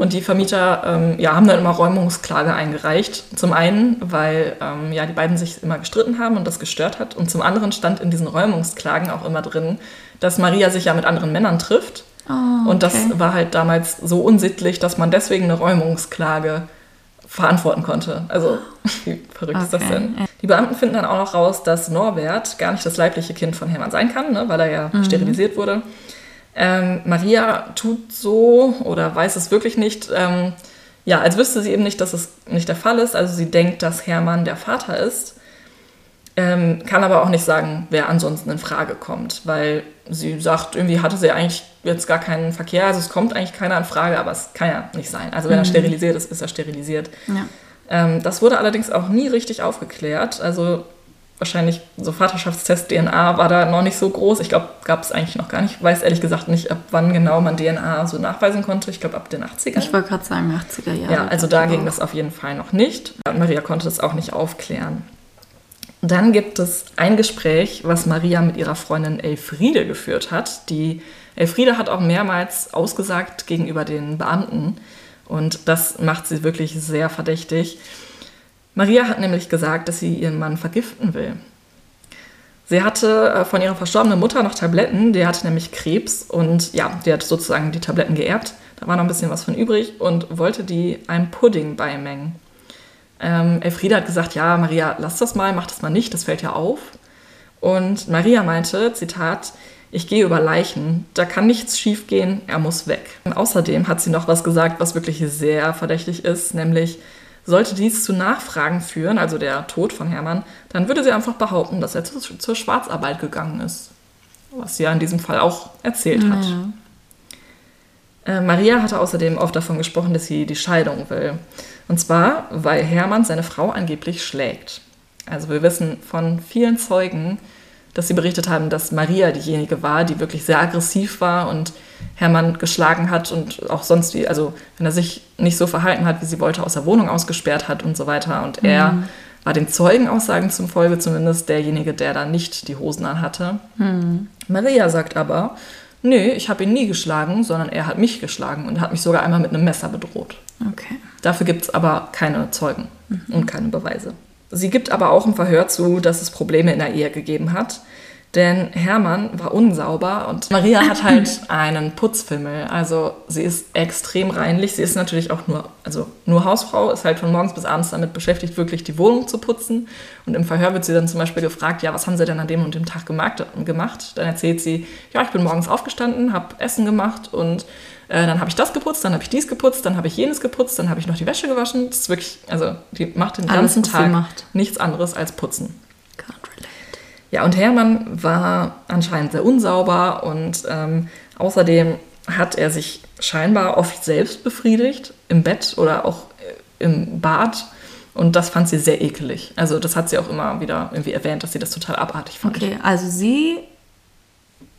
Und die Vermieter ähm, ja, haben dann immer Räumungsklage eingereicht. Zum einen, weil ähm, ja, die beiden sich immer gestritten haben und das gestört hat. Und zum anderen stand in diesen Räumungsklagen auch immer drin, dass Maria sich ja mit anderen Männern trifft. Und das okay. war halt damals so unsittlich, dass man deswegen eine Räumungsklage verantworten konnte. Also, wie verrückt ist das Okay, denn? Die Beamten finden dann auch noch raus, dass Norbert gar nicht das leibliche Kind von Hermann sein kann, ne, weil er ja Mhm. sterilisiert wurde. Ähm, Maria tut so oder weiß es wirklich nicht. Ähm, ja, als wüsste sie eben nicht, dass es nicht der Fall ist. Also sie denkt, dass Hermann der Vater ist. Ähm, kann aber auch nicht sagen, wer ansonsten in Frage kommt, weil sie sagt, irgendwie hatte sie eigentlich jetzt gar keinen Verkehr, also es kommt eigentlich keiner in Frage, aber es kann ja nicht sein. Also wenn er sterilisiert ist, ist er sterilisiert. Ja. Ähm, das wurde allerdings auch nie richtig aufgeklärt. Also wahrscheinlich so Vaterschaftstest DNA war da noch nicht so groß. Ich glaube, gab es eigentlich noch gar nicht. Ich weiß ehrlich gesagt nicht, ab wann genau man DNA so nachweisen konnte. Ich glaube, ab den 80ern. Ich wollte gerade sagen, 80er Jahre. Ja, also da ging das auf jeden Fall noch nicht. Und Maria konnte das auch nicht aufklären. Dann gibt es ein Gespräch, was Maria mit ihrer Freundin Elfriede geführt hat. Die Elfriede hat auch mehrmals ausgesagt gegenüber den Beamten und das macht sie wirklich sehr verdächtig. Maria hat nämlich gesagt, dass sie ihren Mann vergiften will. Sie hatte äh, von ihrer verstorbenen Mutter noch Tabletten, die hatte nämlich Krebs und ja, die hat sozusagen die Tabletten geerbt. Da war noch ein bisschen was von übrig und wollte die einem Pudding beimengen. Ähm, Elfriede hat gesagt, ja, Maria, lass das mal, mach das mal nicht, das fällt ja auf. Und Maria meinte, Zitat, ich gehe über Leichen, da kann nichts schiefgehen, er muss weg. Und außerdem hat sie noch was gesagt, was wirklich sehr verdächtig ist, nämlich, sollte dies zu Nachfragen führen, also der Tod von Hermann, dann würde sie einfach behaupten, dass er zu, zur Schwarzarbeit gegangen ist. Was sie ja in diesem Fall auch erzählt hat. Ja. Äh, Maria hatte außerdem oft davon gesprochen, dass sie die Scheidung will. Und zwar, weil Hermann seine Frau angeblich schlägt. Also wir wissen von vielen Zeugen, dass sie berichtet haben, dass Maria diejenige war, die wirklich sehr aggressiv war und Hermann geschlagen hat und auch sonst wie, also wenn er sich nicht so verhalten hat, wie sie wollte, aus der Wohnung ausgesperrt hat und so weiter. Und mhm. er war den Zeugenaussagen zum Folge zumindest derjenige, der da nicht die Hosen an hatte. Mhm. Maria sagt aber, nö, ich habe ihn nie geschlagen, sondern er hat mich geschlagen und hat mich sogar einmal mit einem Messer bedroht. Okay. Dafür gibt es aber keine Zeugen mhm. und keine Beweise. Sie gibt aber auch im Verhör zu, dass es Probleme in der Ehe gegeben hat. Denn Hermann war unsauber und Maria hat halt einen Putzfimmel. Also sie ist extrem reinlich. Sie ist natürlich auch nur, also nur Hausfrau, ist halt von morgens bis abends damit beschäftigt, wirklich die Wohnung zu putzen. Und im Verhör wird sie dann zum Beispiel gefragt, ja, was haben sie denn an dem und dem Tag gemacht? Dann erzählt sie, ja, ich bin morgens aufgestanden, habe Essen gemacht und äh, dann habe ich das geputzt, dann habe ich dies geputzt, dann habe ich jenes geputzt, dann habe ich noch die Wäsche gewaschen. Das ist wirklich, also die macht den ganzen Alles, Tag nichts anderes als putzen. Ja, und Hermann war anscheinend sehr unsauber und ähm, außerdem hat er sich scheinbar oft selbst befriedigt, im Bett oder auch äh, im Bad. Und das fand sie sehr ekelig. Also das hat sie auch immer wieder irgendwie erwähnt, dass sie das total abartig fand. Okay, also sie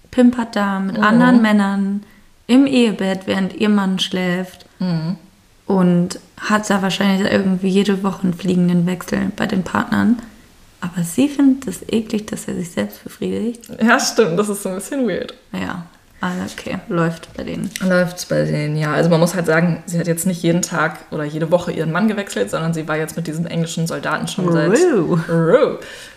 pimpert da mit mhm. anderen Männern im Ehebett, während ihr Mann schläft. Mhm. Und hat da wahrscheinlich irgendwie jede Woche einen fliegenden Wechsel bei den Partnern. Aber sie findet es eklig, dass er sich selbst befriedigt. Ja, stimmt. Das ist so ein bisschen weird. Ja. Also okay, läuft bei denen. Läuft bei denen, ja. Also man muss halt sagen, sie hat jetzt nicht jeden Tag oder jede Woche ihren Mann gewechselt, sondern sie war jetzt mit diesen englischen Soldaten schon seit,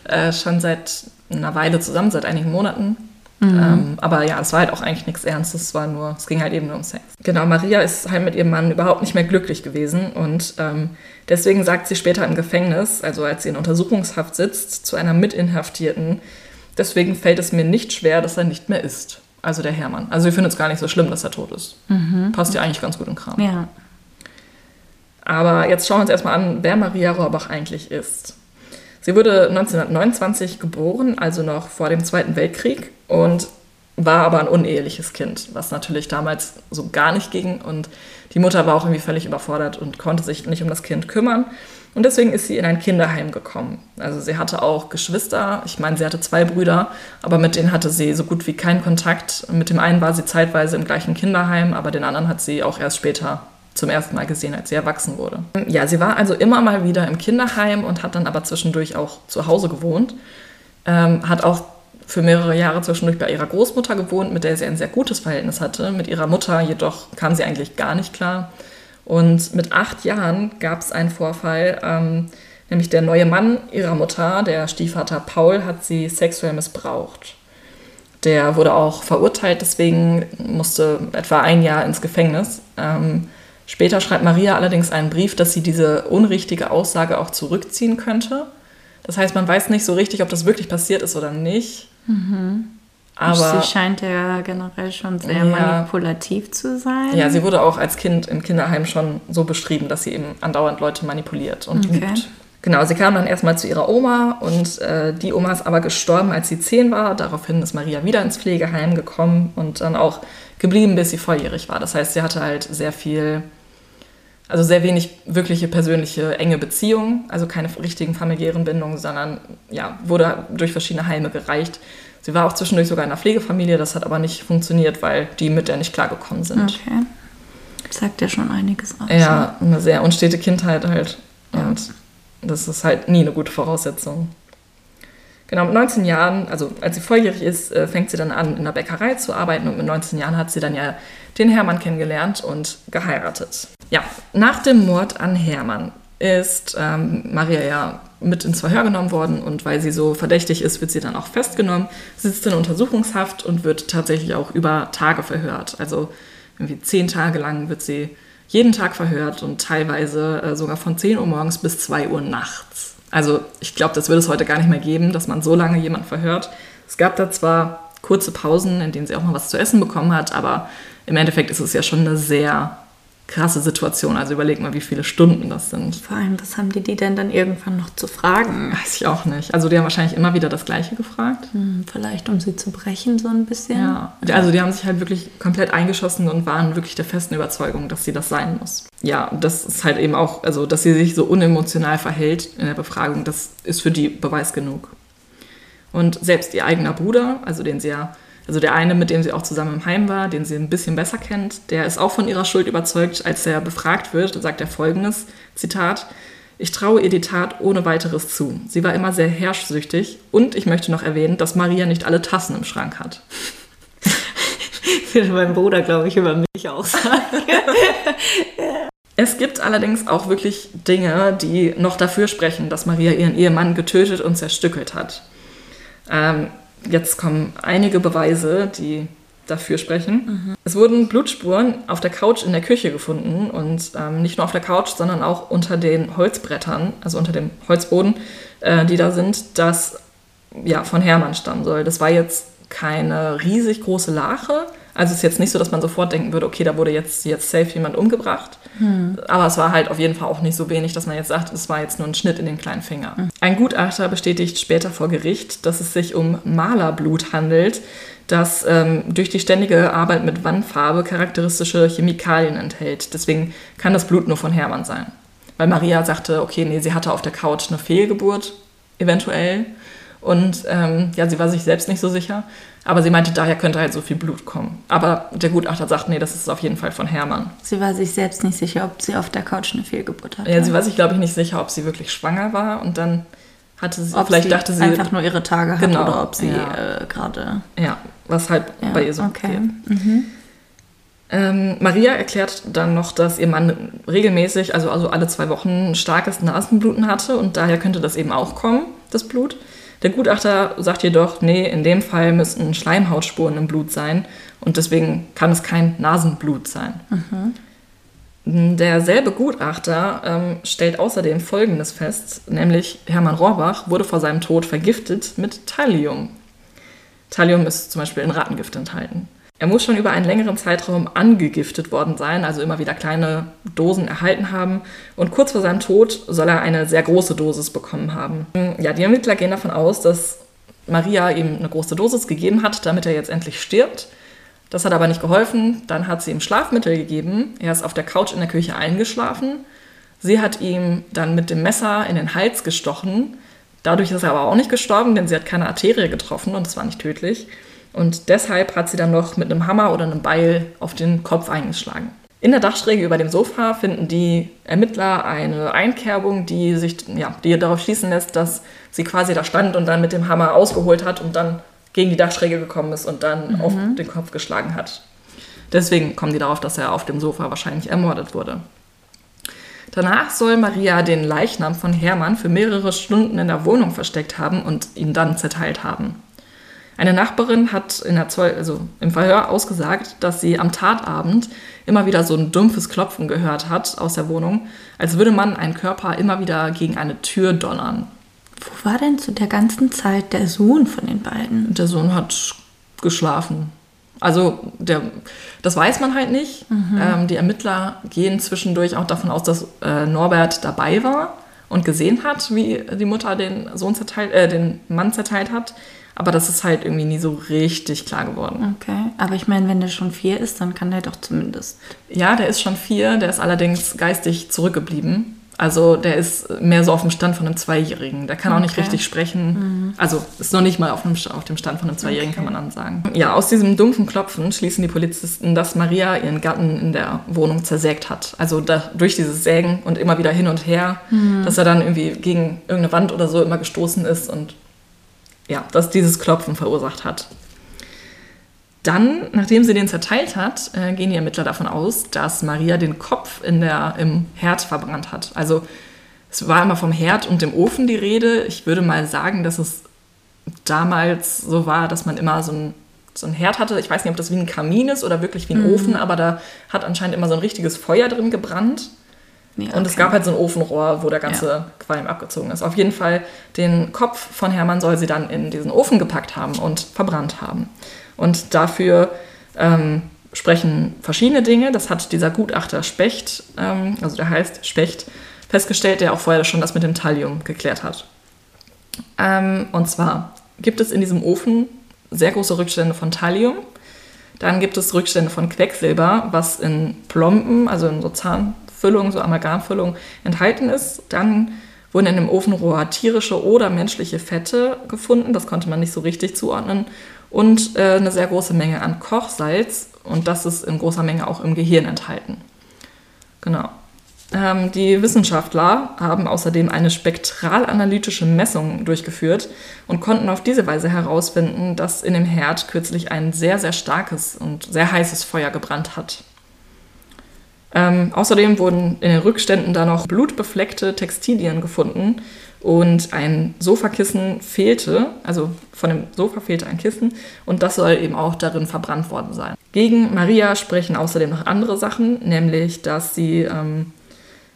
äh, schon seit einer Weile zusammen, seit einigen Monaten. Mhm. Ähm, aber ja, es war halt auch eigentlich nichts Ernstes, es war nur, es ging halt eben nur um Sex. Genau, Maria ist halt mit ihrem Mann überhaupt nicht mehr glücklich gewesen und ähm, deswegen sagt sie später im Gefängnis, also als sie in Untersuchungshaft sitzt, zu einer Mitinhaftierten, deswegen fällt es mir nicht schwer, dass er nicht mehr ist. Also der Hermann. Also sie findet es gar nicht so schlimm, dass er tot ist. Mhm. Passt ja eigentlich ganz gut im Kram. Ja. Aber jetzt schauen wir uns erstmal an, wer Maria Rohrbach eigentlich ist. Sie wurde 1929 geboren, also noch vor dem Zweiten Weltkrieg und war aber ein uneheliches Kind, was natürlich damals so gar nicht ging. Und die Mutter war auch irgendwie völlig überfordert und konnte sich nicht um das Kind kümmern. Und deswegen ist sie in ein Kinderheim gekommen. Also sie hatte auch Geschwister. Ich meine, sie hatte zwei Brüder, aber mit denen hatte sie so gut wie keinen Kontakt. Mit dem einen war sie zeitweise im gleichen Kinderheim, aber den anderen hat sie auch erst später zum ersten Mal gesehen, als sie erwachsen wurde. Ja, sie war also immer mal wieder im Kinderheim und hat dann aber zwischendurch auch zu Hause gewohnt. Ähm, hat auch für mehrere Jahre zwischendurch bei ihrer Großmutter gewohnt, mit der sie ein sehr gutes Verhältnis hatte. Mit ihrer Mutter jedoch kam sie eigentlich gar nicht klar. Und mit acht Jahren gab es einen Vorfall, ähm, nämlich der neue Mann ihrer Mutter, der Stiefvater Paul, hat sie sexuell missbraucht. Der wurde auch verurteilt, deswegen musste etwa ein Jahr ins Gefängnis. Ähm, Später schreibt Maria allerdings einen Brief, dass sie diese unrichtige Aussage auch zurückziehen könnte. Das heißt, man weiß nicht so richtig, ob das wirklich passiert ist oder nicht. Mhm. Aber sie scheint ja generell schon sehr ja, manipulativ zu sein. Ja, sie wurde auch als Kind im Kinderheim schon so beschrieben, dass sie eben andauernd Leute manipuliert und okay. lügt. Genau, sie kam dann erstmal zu ihrer Oma und äh, die Oma ist aber gestorben, als sie zehn war. Daraufhin ist Maria wieder ins Pflegeheim gekommen und dann auch geblieben, bis sie volljährig war. Das heißt, sie hatte halt sehr viel also sehr wenig wirkliche persönliche enge Beziehungen, also keine richtigen familiären Bindungen, sondern ja, wurde durch verschiedene Heime gereicht. Sie war auch zwischendurch sogar in einer Pflegefamilie, das hat aber nicht funktioniert, weil die mit der nicht klargekommen sind. Okay. Sagt ja schon einiges aus. Ja, eine sehr unstete Kindheit halt. Ja. Und das ist halt nie eine gute Voraussetzung. Genau, mit 19 Jahren, also als sie volljährig ist, äh, fängt sie dann an, in der Bäckerei zu arbeiten und mit 19 Jahren hat sie dann ja den Hermann kennengelernt und geheiratet. Ja, nach dem Mord an Hermann ist ähm, Maria ja mit ins Verhör genommen worden und weil sie so verdächtig ist, wird sie dann auch festgenommen, sitzt in Untersuchungshaft und wird tatsächlich auch über Tage verhört. Also irgendwie zehn Tage lang wird sie jeden Tag verhört und teilweise äh, sogar von 10 Uhr morgens bis 2 Uhr nachts. Also ich glaube, das würde es heute gar nicht mehr geben, dass man so lange jemanden verhört. Es gab da zwar kurze Pausen, in denen sie auch mal was zu essen bekommen hat, aber im Endeffekt ist es ja schon eine sehr krasse Situation. Also überleg mal, wie viele Stunden das sind. Vor allem, was haben die die denn dann irgendwann noch zu fragen? Weiß ich auch nicht. Also die haben wahrscheinlich immer wieder das Gleiche gefragt. Hm, vielleicht, um sie zu brechen, so ein bisschen. Ja. Also die haben sich halt wirklich komplett eingeschossen und waren wirklich der festen Überzeugung, dass sie das sein muss. Ja, das ist halt eben auch, also dass sie sich so unemotional verhält in der Befragung, das ist für die Beweis genug. Und selbst ihr eigener Bruder, also den sie ja also der eine, mit dem sie auch zusammen im Heim war, den sie ein bisschen besser kennt, der ist auch von ihrer Schuld überzeugt. Als er befragt wird, sagt er folgendes, Zitat, ich traue ihr die Tat ohne weiteres zu. Sie war immer sehr herrschsüchtig und ich möchte noch erwähnen, dass Maria nicht alle Tassen im Schrank hat. Würde mein Bruder, glaube ich, über mich auch sagen. Es gibt allerdings auch wirklich Dinge, die noch dafür sprechen, dass Maria ihren Ehemann getötet und zerstückelt hat. Ähm, Jetzt kommen einige Beweise, die dafür sprechen. Mhm. Es wurden Blutspuren auf der Couch in der Küche gefunden und ähm, nicht nur auf der Couch, sondern auch unter den Holzbrettern, also unter dem Holzboden, äh, die da sind, das ja von Hermann stammen soll. Das war jetzt keine riesig große Lache, also es ist jetzt nicht so, dass man sofort denken würde, okay, da wurde jetzt, jetzt safe jemand umgebracht. Hm. Aber es war halt auf jeden Fall auch nicht so wenig, dass man jetzt sagt, es war jetzt nur ein Schnitt in den kleinen Finger. Hm. Ein Gutachter bestätigt später vor Gericht, dass es sich um Malerblut handelt, das ähm, durch die ständige Arbeit mit Wandfarbe charakteristische Chemikalien enthält. Deswegen kann das Blut nur von Hermann sein. Weil Maria sagte, okay, nee, sie hatte auf der Couch eine Fehlgeburt, eventuell. Und ähm, ja, sie war sich selbst nicht so sicher. Aber sie meinte, daher könnte halt so viel Blut kommen. Aber der Gutachter sagt, nee, das ist auf jeden Fall von Hermann. Sie war sich selbst nicht sicher, ob sie auf der Couch eine Fehlgeburt hatte. Ja, sie war sich, glaube ich, nicht sicher, ob sie wirklich schwanger war. Und dann hatte sie, ob vielleicht sie dachte sie. Einfach nur ihre Tage hat genau, oder ob sie ja. äh, gerade. Ja, was halt ja, bei ihr so okay. Mhm. Ähm, Maria erklärt dann noch, dass ihr Mann regelmäßig, also, also alle zwei Wochen, starkes Nasenbluten hatte und daher könnte das eben auch kommen, das Blut. Der Gutachter sagt jedoch, nee, in dem Fall müssten Schleimhautspuren im Blut sein und deswegen kann es kein Nasenblut sein. Mhm. Derselbe Gutachter ähm, stellt außerdem Folgendes fest, nämlich Hermann Rohrbach wurde vor seinem Tod vergiftet mit Thallium. Thallium ist zum Beispiel in Rattengift enthalten. Er muss schon über einen längeren Zeitraum angegiftet worden sein, also immer wieder kleine Dosen erhalten haben. Und kurz vor seinem Tod soll er eine sehr große Dosis bekommen haben. Ja, die Ermittler gehen davon aus, dass Maria ihm eine große Dosis gegeben hat, damit er jetzt endlich stirbt. Das hat aber nicht geholfen. Dann hat sie ihm Schlafmittel gegeben. Er ist auf der Couch in der Küche eingeschlafen. Sie hat ihm dann mit dem Messer in den Hals gestochen. Dadurch ist er aber auch nicht gestorben, denn sie hat keine Arterie getroffen und es war nicht tödlich. Und deshalb hat sie dann noch mit einem Hammer oder einem Beil auf den Kopf eingeschlagen. In der Dachschräge über dem Sofa finden die Ermittler eine Einkerbung, die sich ja, die darauf schließen lässt, dass sie quasi da stand und dann mit dem Hammer ausgeholt hat und dann gegen die Dachschräge gekommen ist und dann mhm. auf den Kopf geschlagen hat. Deswegen kommen die darauf, dass er auf dem Sofa wahrscheinlich ermordet wurde. Danach soll Maria den Leichnam von Hermann für mehrere Stunden in der Wohnung versteckt haben und ihn dann zerteilt haben. Eine Nachbarin hat in der Zeug also im Verhör ausgesagt, dass sie am Tatabend immer wieder so ein dumpfes Klopfen gehört hat aus der Wohnung, als würde man einen Körper immer wieder gegen eine Tür donnern. Wo war denn zu der ganzen Zeit der Sohn von den beiden? Der Sohn hat geschlafen. Also der, das weiß man halt nicht. Mhm. Ähm, die Ermittler gehen zwischendurch auch davon aus, dass äh, Norbert dabei war und gesehen hat, wie die Mutter den Sohn zerteilt, äh, den Mann zerteilt hat. Aber das ist halt irgendwie nie so richtig klar geworden. Okay, aber ich meine, wenn der schon vier ist, dann kann der doch zumindest. Ja, der ist schon vier, der ist allerdings geistig zurückgeblieben. Also der ist mehr so auf dem Stand von einem Zweijährigen. Der kann auch nicht richtig sprechen. Mhm. Also ist noch nicht mal auf dem, auf dem Stand von einem Zweijährigen, okay. kann man dann sagen. Ja, aus diesem dumpfen Klopfen schließen die Polizisten, dass Maria ihren Gatten in der Wohnung zersägt hat. Also da, durch dieses Sägen und immer wieder hin und her, mhm. dass er dann irgendwie gegen irgendeine Wand oder so immer gestoßen ist und ja, das dieses Klopfen verursacht hat. Dann, nachdem sie den zerteilt hat, äh, gehen die Ermittler davon aus, dass Maria den Kopf in der, im Herd verbrannt hat. Also es war immer vom Herd und dem Ofen die Rede. Ich würde mal sagen, dass es damals so war, dass man immer so ein, so ein Herd hatte. Ich weiß nicht, ob das wie ein Kamin ist oder wirklich wie ein mhm. Ofen, aber da hat anscheinend immer so ein richtiges Feuer drin gebrannt. Ja, okay. Und es gab halt so ein Ofenrohr, wo der ganze ja. Qualm abgezogen ist. Auf jeden Fall, den Kopf von Hermann soll sie dann in diesen Ofen gepackt haben und verbrannt haben. Und dafür ähm, sprechen verschiedene Dinge. Das hat dieser Gutachter Specht, ähm, also der heißt Specht, festgestellt, der auch vorher schon das mit dem Thallium geklärt hat. Ähm, und zwar gibt es in diesem Ofen sehr große Rückstände von Thallium. Dann gibt es Rückstände von Quecksilber, was in Plomben, also in so Zahnfüllungen, so Amalgamfüllungen enthalten ist. Dann wurden in dem Ofenrohr tierische oder menschliche Fette gefunden. Das konnte man nicht so richtig zuordnen. Und äh, eine sehr große Menge an Kochsalz. Und das ist in großer Menge auch im Gehirn enthalten. Genau. Ähm, die Wissenschaftler haben außerdem eine spektralanalytische Messung durchgeführt und konnten auf diese Weise herausfinden, dass in dem Herd kürzlich ein sehr, sehr starkes und sehr heißes Feuer gebrannt hat. Ähm, außerdem wurden in den Rückständen da noch blutbefleckte Textilien gefunden und ein Sofakissen fehlte, also von dem Sofa fehlte ein Kissen und das soll eben auch darin verbrannt worden sein. Gegen Maria sprechen außerdem noch andere Sachen, nämlich dass sie ähm,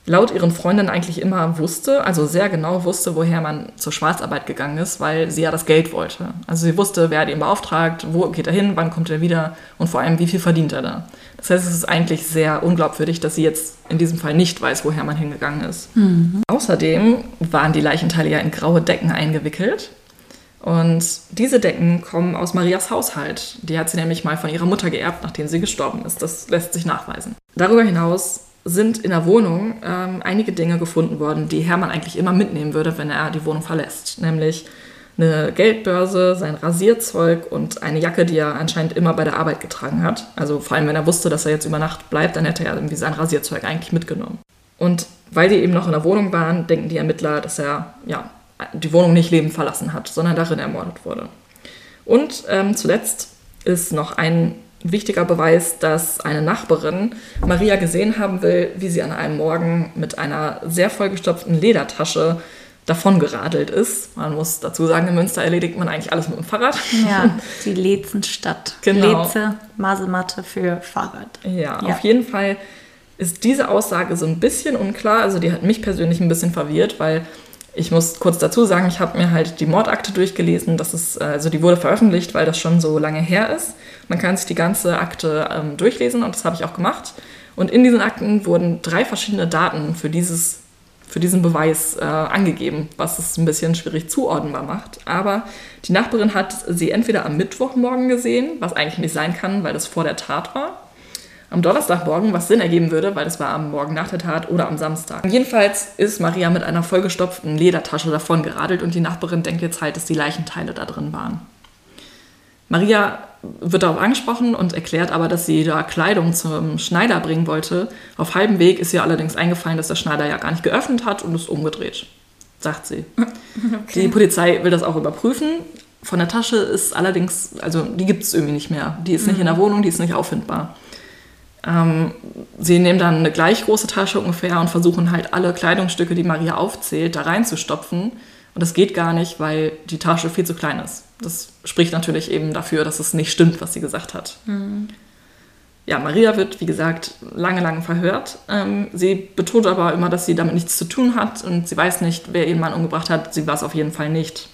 laut ihren Freundinnen eigentlich immer wusste, also sehr genau wusste, woher man zur Schwarzarbeit gegangen ist, weil sie ja das Geld wollte. Also sie wusste, wer hat ihn beauftragt, wo geht er hin, wann kommt er wieder und vor allem, wie viel verdient er da. Das heißt, es ist eigentlich sehr unglaubwürdig, dass sie jetzt in diesem Fall nicht weiß, woher man hingegangen ist. Mhm. Außerdem waren die Leichenteile ja in graue Decken eingewickelt. Und diese Decken kommen aus Marias Haushalt. Die hat sie nämlich mal von ihrer Mutter geerbt, nachdem sie gestorben ist. Das lässt sich nachweisen. Darüber hinaus sind in der Wohnung ähm, einige Dinge gefunden worden, die Hermann eigentlich immer mitnehmen würde, wenn er die Wohnung verlässt. Nämlich eine Geldbörse, sein Rasierzeug und eine Jacke, die er anscheinend immer bei der Arbeit getragen hat. Also vor allem, wenn er wusste, dass er jetzt über Nacht bleibt, dann hätte er irgendwie sein Rasierzeug eigentlich mitgenommen. Und weil die eben noch in der Wohnung waren, denken die Ermittler, dass er ja, die Wohnung nicht lebend verlassen hat, sondern darin ermordet wurde. Und ähm, zuletzt ist noch ein wichtiger Beweis, dass eine Nachbarin Maria gesehen haben will, wie sie an einem Morgen mit einer sehr vollgestopften Ledertasche davongeradelt ist. Man muss dazu sagen, in Münster erledigt man eigentlich alles mit dem Fahrrad. Ja, die Lezenstadt. Genau. Leze, Masematte für Fahrrad. Ja, ja, auf jeden Fall ist diese Aussage so ein bisschen unklar. Also die hat mich persönlich ein bisschen verwirrt, weil ich muss kurz dazu sagen, ich habe mir halt die Mordakte durchgelesen. Das ist, also die wurde veröffentlicht, weil das schon so lange her ist. Man kann sich die ganze Akte ähm, durchlesen und das habe ich auch gemacht. Und in diesen Akten wurden drei verschiedene Daten für, dieses, für diesen Beweis äh, angegeben, was es ein bisschen schwierig zuordnenbar macht. Aber die Nachbarin hat sie entweder am Mittwochmorgen gesehen, was eigentlich nicht sein kann, weil das vor der Tat war, am Donnerstagmorgen, was Sinn ergeben würde, weil es war am Morgen nach der Tat oder am Samstag. Jedenfalls ist Maria mit einer vollgestopften Ledertasche davon geradelt und die Nachbarin denkt jetzt halt, dass die Leichenteile da drin waren. Maria wird darauf angesprochen und erklärt aber, dass sie da Kleidung zum Schneider bringen wollte. Auf halbem Weg ist ihr allerdings eingefallen, dass der Schneider ja gar nicht geöffnet hat und ist umgedreht, sagt sie. Okay. Die Polizei will das auch überprüfen. Von der Tasche ist allerdings, also die gibt es irgendwie nicht mehr. Die ist mhm. nicht in der. Wohnung, die ist nicht auffindbar. Ähm, sie nehmen dann eine gleich große Tasche ungefähr und versuchen halt alle Kleidungsstücke, die Maria aufzählt, da reinzustopfen. Und das geht gar nicht, weil die Tasche viel zu klein ist. Das spricht natürlich eben dafür, dass es nicht stimmt, was sie gesagt hat. Mhm. Ja, Maria wird, wie gesagt, lange, lange verhört. Ähm, sie betont aber immer, dass sie damit nichts zu tun hat und sie weiß nicht, wer ihren Mann umgebracht hat. Sie war es auf jeden Fall nicht.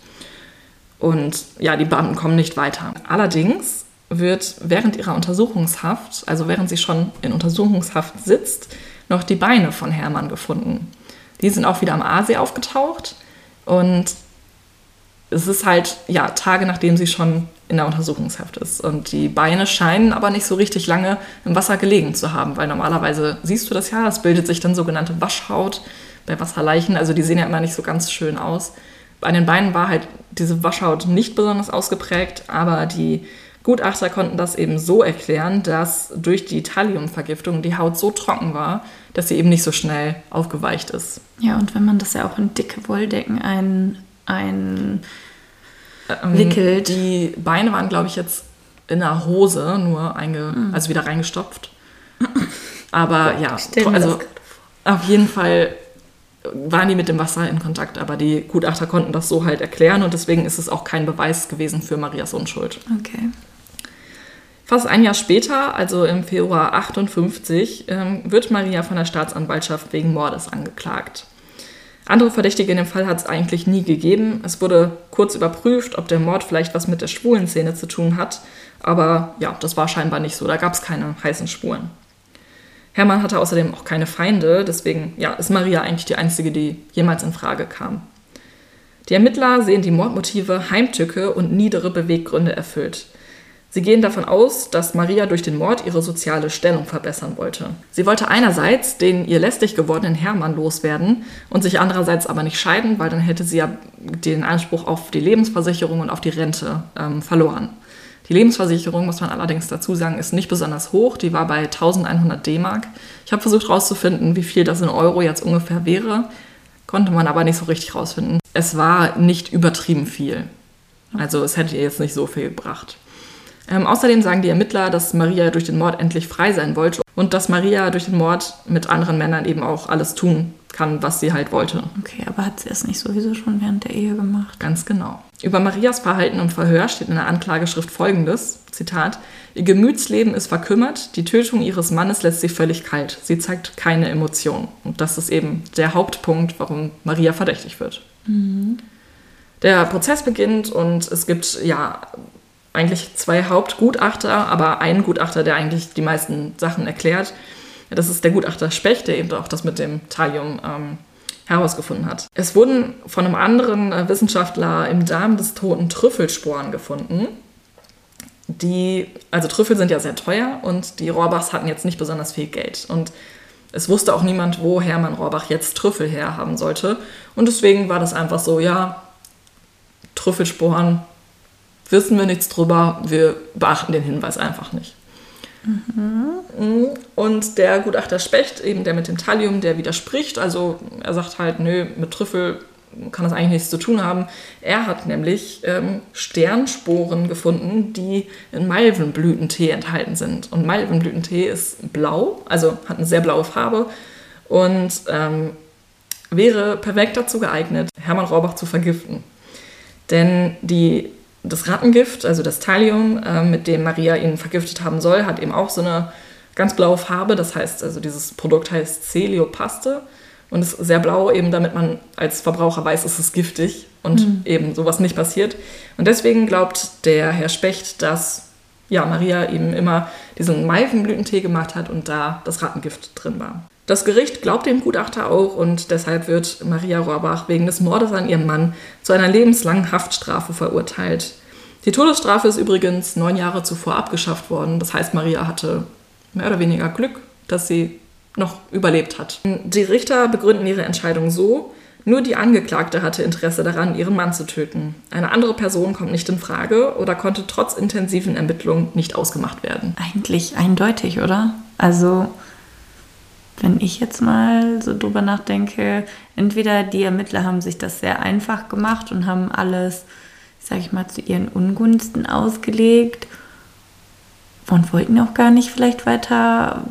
Und ja, die Beamten kommen nicht weiter. Allerdings wird während ihrer Untersuchungshaft, also während sie schon in Untersuchungshaft sitzt, noch die Beine von Hermann gefunden. Die sind auch wieder am Aasee aufgetaucht und es ist halt, ja, Tage nachdem sie schon in der Untersuchungshaft ist. Und die Beine scheinen aber nicht so richtig lange im Wasser gelegen zu haben, weil normalerweise siehst du das ja, es bildet sich dann sogenannte Waschhaut bei Wasserleichen. Also die sehen ja immer nicht so ganz schön aus. Bei den Beinen war halt diese Waschhaut nicht besonders ausgeprägt, aber die Gutachter konnten das eben so erklären, dass durch die Thalliumvergiftung die Haut so trocken war, dass sie eben nicht so schnell aufgeweicht ist. Ja, und wenn man das ja auch in dicke Wolldecken ein, ein ähm, wickelt. Die Beine waren, glaube ich, jetzt in der Hose nur einge, mhm. also wieder reingestopft. Aber ja, also auf jeden Fall waren die mit dem Wasser in Kontakt, aber die Gutachter konnten das so halt erklären und deswegen ist es auch kein Beweis gewesen für Marias Unschuld. Okay. Fast ein Jahr später, also im Februar 58, ähm, wird Maria von der Staatsanwaltschaft wegen Mordes angeklagt. Andere Verdächtige in dem Fall hat es eigentlich nie gegeben. Es wurde kurz überprüft, ob der Mord vielleicht was mit der schwulen Szene zu tun hat. Aber ja, das war scheinbar nicht so. Da gab es keine heißen Spuren. Hermann hatte außerdem auch keine Feinde, deswegen ja, ist Maria eigentlich die einzige, die jemals in Frage kam. Die Ermittler sehen die Mordmotive Heimtücke und niedere Beweggründe erfüllt. Sie gehen davon aus, dass Maria durch den Mord ihre soziale Stellung verbessern wollte. Sie wollte einerseits den ihr lästig gewordenen Hermann loswerden und sich andererseits aber nicht scheiden, weil dann hätte sie ja den Anspruch auf die Lebensversicherung und auf die Rente ähm, verloren. Die Lebensversicherung, muss man allerdings dazu sagen, ist nicht besonders hoch. Die war bei 1100 D-Mark. Ich habe versucht herauszufinden, wie viel das in Euro jetzt ungefähr wäre, konnte man aber nicht so richtig herausfinden. Es war nicht übertrieben viel. Also es hätte ihr jetzt nicht so viel gebracht. Ähm, außerdem sagen die Ermittler, dass Maria durch den Mord endlich frei sein wollte und dass Maria durch den Mord mit anderen Männern eben auch alles tun kann, was sie halt wollte. Okay, aber hat sie es nicht sowieso schon während der Ehe gemacht? Ganz genau. Über Marias Verhalten im Verhör steht in der Anklageschrift folgendes, Zitat, Ihr Gemütsleben ist verkümmert, die Tötung ihres Mannes lässt sie völlig kalt. Sie zeigt keine Emotion. Und das ist eben der Hauptpunkt, warum Maria verdächtig wird. Mhm. Der Prozess beginnt und es gibt ja eigentlich zwei Hauptgutachter, aber einen Gutachter, der eigentlich die meisten Sachen erklärt. Das ist der Gutachter Specht, der eben auch das mit dem Thallium ähm, herausgefunden hat. Es wurden von einem anderen äh, Wissenschaftler im Darm des Toten Trüffelsporen gefunden. Die, also Trüffel sind ja sehr teuer und die Rohrbachs hatten jetzt nicht besonders viel Geld. Und es wusste auch niemand, wo Hermann Rohrbach jetzt Trüffel herhaben sollte. Und deswegen war das einfach so, ja, Trüffelsporen, wissen wir nichts drüber, wir beachten den Hinweis einfach nicht. Mhm. Und der Gutachter Specht, eben der mit dem Thallium, der widerspricht, also er sagt halt, nö, mit Trüffel kann das eigentlich nichts zu tun haben. Er hat nämlich ähm, Sternsporen gefunden, die in Malvenblütentee enthalten sind. Und Malvenblütentee ist blau, also hat eine sehr blaue Farbe und ähm, wäre perfekt dazu geeignet, Hermann Rohrbach zu vergiften. Denn die das Rattengift, also das Thallium, äh, mit dem Maria ihn vergiftet haben soll, hat eben auch so eine ganz blaue Farbe. Das heißt, also dieses Produkt heißt Celiopaste und ist sehr blau, eben damit man als Verbraucher weiß, es ist giftig und mhm. eben sowas nicht passiert. Und deswegen glaubt der Herr Specht, dass ja, Maria eben immer diesen Maifenblütentee gemacht hat und da das Rattengift drin war. Das Gericht glaubt dem Gutachter auch und deshalb wird Maria Rohrbach wegen des Mordes an ihrem Mann zu einer lebenslangen Haftstrafe verurteilt. Die Todesstrafe ist übrigens neun Jahre zuvor abgeschafft worden. Das heißt, Maria hatte mehr oder weniger Glück, dass sie noch überlebt hat. Die Richter begründen ihre Entscheidung so, nur die Angeklagte hatte Interesse daran, ihren Mann zu töten. Eine andere Person kommt nicht in Frage oder konnte trotz intensiven Ermittlungen nicht ausgemacht werden. Eigentlich eindeutig, oder? Also wenn ich jetzt mal so drüber nachdenke, entweder die Ermittler haben sich das sehr einfach gemacht und haben alles, sag ich mal, zu ihren Ungunsten ausgelegt und wollten auch gar nicht vielleicht weiter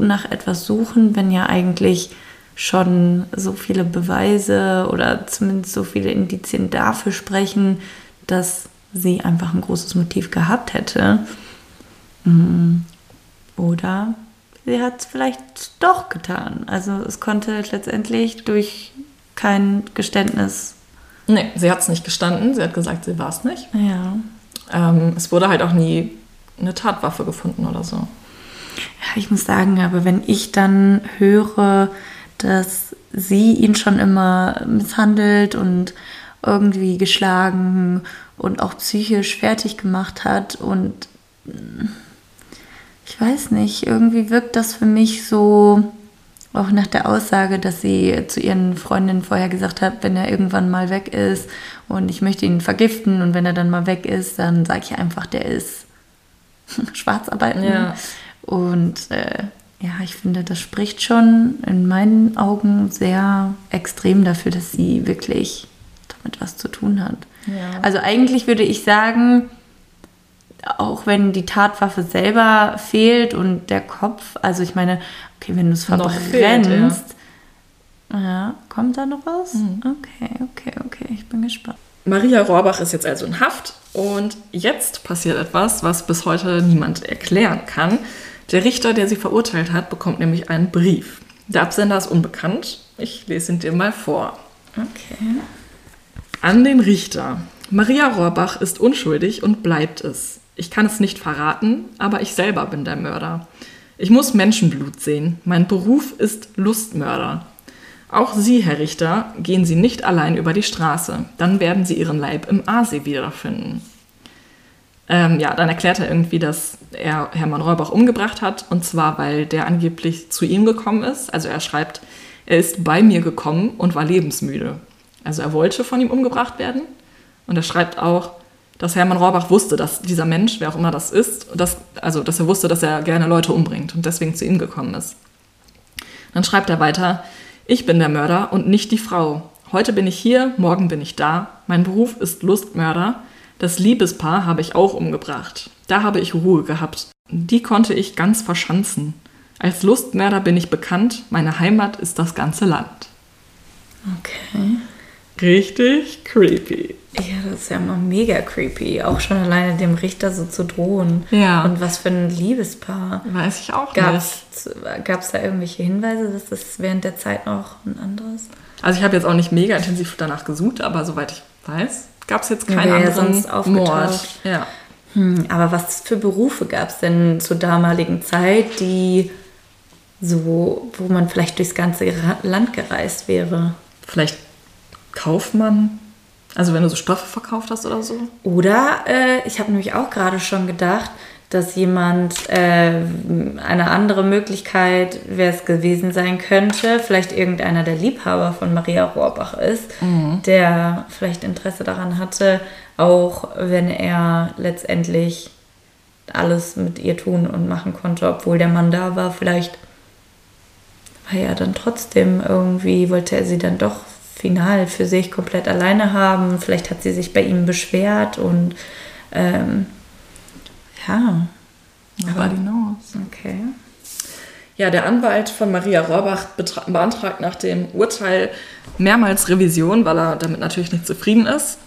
nach etwas suchen, wenn ja eigentlich schon so viele Beweise oder zumindest so viele Indizien dafür sprechen, dass sie einfach ein großes Motiv gehabt hätte. Mm. Oder sie hat es vielleicht doch getan. Also es konnte letztendlich durch kein Geständnis. Nee, sie hat es nicht gestanden. Sie hat gesagt, sie war es nicht. Ja. Ähm, es wurde halt auch nie eine Tatwaffe gefunden oder so. Ja, ich muss sagen, aber wenn ich dann höre, dass sie ihn schon immer misshandelt und irgendwie geschlagen und auch psychisch fertig gemacht hat und ich weiß nicht, irgendwie wirkt das für mich so, auch nach der Aussage, dass sie zu ihren Freundinnen vorher gesagt hat, wenn er irgendwann mal weg ist und ich möchte ihn vergiften und wenn er dann mal weg ist, dann sage ich einfach, der ist Schwarzarbeiten. Ja. Und äh, ja, ich finde, das spricht schon in meinen Augen sehr extrem dafür, dass sie wirklich damit was zu tun hat. Ja. Also eigentlich würde ich sagen, auch wenn die Tatwaffe selber fehlt und der Kopf, also ich meine, okay, wenn du es verbrennst, fehlt, ja. ja. kommt da noch was? Mhm. Okay, okay, okay, ich bin gespannt. Maria Rohrbach ist jetzt also in Haft und jetzt passiert etwas, was bis heute niemand erklären kann. Der Richter, der sie verurteilt hat, bekommt nämlich einen Brief. Der Absender ist unbekannt. Ich lese ihn dir mal vor. Okay. An den Richter. Maria Rohrbach ist unschuldig und bleibt es. Ich kann es nicht verraten, aber ich selber bin der Mörder. Ich muss Menschenblut sehen. Mein Beruf ist Lustmörder. Auch Sie, Herr Richter, gehen Sie nicht allein über die Straße. Dann werden Sie Ihren Leib im Aasee wiederfinden. Ähm, ja, dann erklärt er irgendwie, dass er Hermann Rohrbach umgebracht hat. Und zwar, weil der angeblich zu ihm gekommen ist. Also er schreibt, er ist bei mir gekommen und war lebensmüde. Also er wollte von ihm umgebracht werden. Und er schreibt auch, dass Hermann Rohrbach wusste, dass dieser Mensch, wer auch immer das ist, dass, also dass er wusste, dass er gerne Leute umbringt und deswegen zu ihm gekommen ist. Dann schreibt er weiter, ich bin der Mörder und nicht die Frau. Heute bin ich hier, morgen bin ich da. Mein Beruf ist Lustmörder. Das Liebespaar habe ich auch umgebracht. Da habe ich Ruhe gehabt. Die konnte ich ganz verschanzen. Als Lustmörder bin ich bekannt. Meine Heimat ist das ganze Land. Okay. Richtig creepy. Ja, das ist ja immer mega creepy. Auch schon alleine dem Richter so zu drohen. Ja. Und was für ein Liebespaar. Weiß ich auch Gab nicht. es da irgendwelche Hinweise, dass das während der Zeit noch ein anderes? Also ich habe jetzt auch nicht mega intensiv danach gesucht, aber soweit ich weiß, gab es jetzt keinen ja anderen. Mord. Ja. Hm, aber was für Berufe gab es denn zur damaligen Zeit, die so, wo man vielleicht durchs ganze Land gereist wäre? Vielleicht Kaufmann. Also wenn du so Stoffe verkauft hast oder so. Oder äh, ich habe nämlich auch gerade schon gedacht, dass jemand äh, eine andere Möglichkeit, wer es gewesen sein könnte, vielleicht irgendeiner der Liebhaber von Maria Rohrbach ist, der vielleicht Interesse daran hatte, auch wenn er letztendlich alles mit ihr tun und machen konnte, obwohl der Mann da war, vielleicht war er dann trotzdem irgendwie, wollte er sie dann doch final für sich komplett alleine haben. Vielleicht hat sie sich bei ihm beschwert und ähm, ja, Nobody knows. okay. Ja, der Anwalt von Maria Rohrbach beantragt nach dem Urteil mehrmals Revision, weil er damit natürlich nicht zufrieden ist.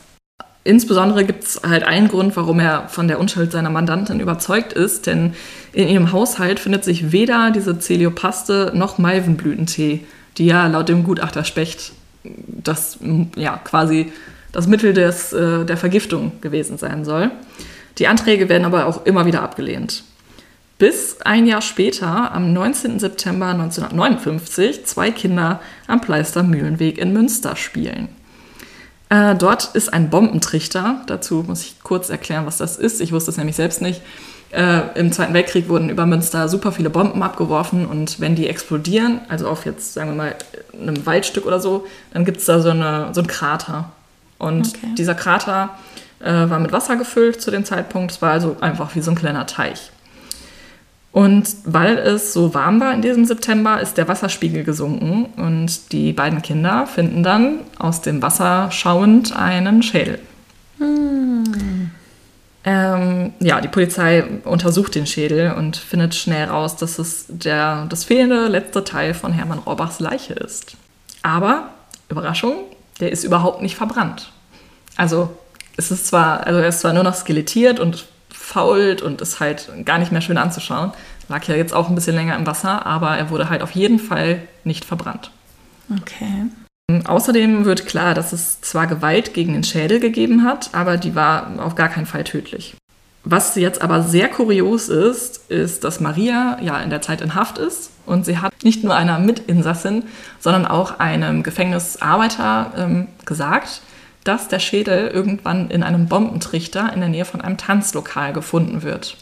Insbesondere gibt es halt einen Grund, warum er von der Unschuld seiner Mandantin überzeugt ist, denn in ihrem Haushalt findet sich weder diese Celiopaste noch Malvenblütentee, die ja laut dem Gutachter Specht das ja quasi das Mittel des, äh, der Vergiftung gewesen sein soll. Die Anträge werden aber auch immer wieder abgelehnt. Bis ein Jahr später, am 19. September 1959, zwei Kinder am Pleister Mühlenweg in Münster spielen. Äh, dort ist ein Bombentrichter. Dazu muss ich kurz erklären, was das ist. Ich wusste es nämlich selbst nicht. Äh, Im Zweiten Weltkrieg wurden über Münster super viele Bomben abgeworfen und wenn die explodieren, also auf jetzt sagen wir mal einem Waldstück oder so, dann gibt es da so, eine, so einen Krater. Und Okay. dieser Krater äh, war mit Wasser gefüllt zu dem Zeitpunkt. Es war also einfach wie so ein kleiner Teich. Und weil es so warm war in diesem September, ist der Wasserspiegel gesunken und die beiden Kinder finden dann aus dem Wasser schauend einen Schädel. Ähm, ja, die Polizei untersucht den Schädel und findet schnell raus, dass es der, das fehlende letzte Teil von Hermann Rohrbachs Leiche ist. Aber, Überraschung, der ist überhaupt nicht verbrannt. Also, es ist zwar, also er ist zwar nur noch skelettiert und fault und ist halt gar nicht mehr schön anzuschauen. Lag ja jetzt auch ein bisschen länger im Wasser, aber er wurde halt auf jeden Fall nicht verbrannt. Okay. Außerdem wird klar, dass es zwar Gewalt gegen den Schädel gegeben hat, aber die war auf gar keinen Fall tödlich. Was jetzt aber sehr kurios ist, ist, dass Maria ja in der Zeit in Haft ist und sie hat nicht nur einer Mitinsassin, sondern auch einem Gefängnisarbeiter ähm, gesagt, dass der Schädel irgendwann in einem Bombentrichter in der Nähe von einem Tanzlokal gefunden wird.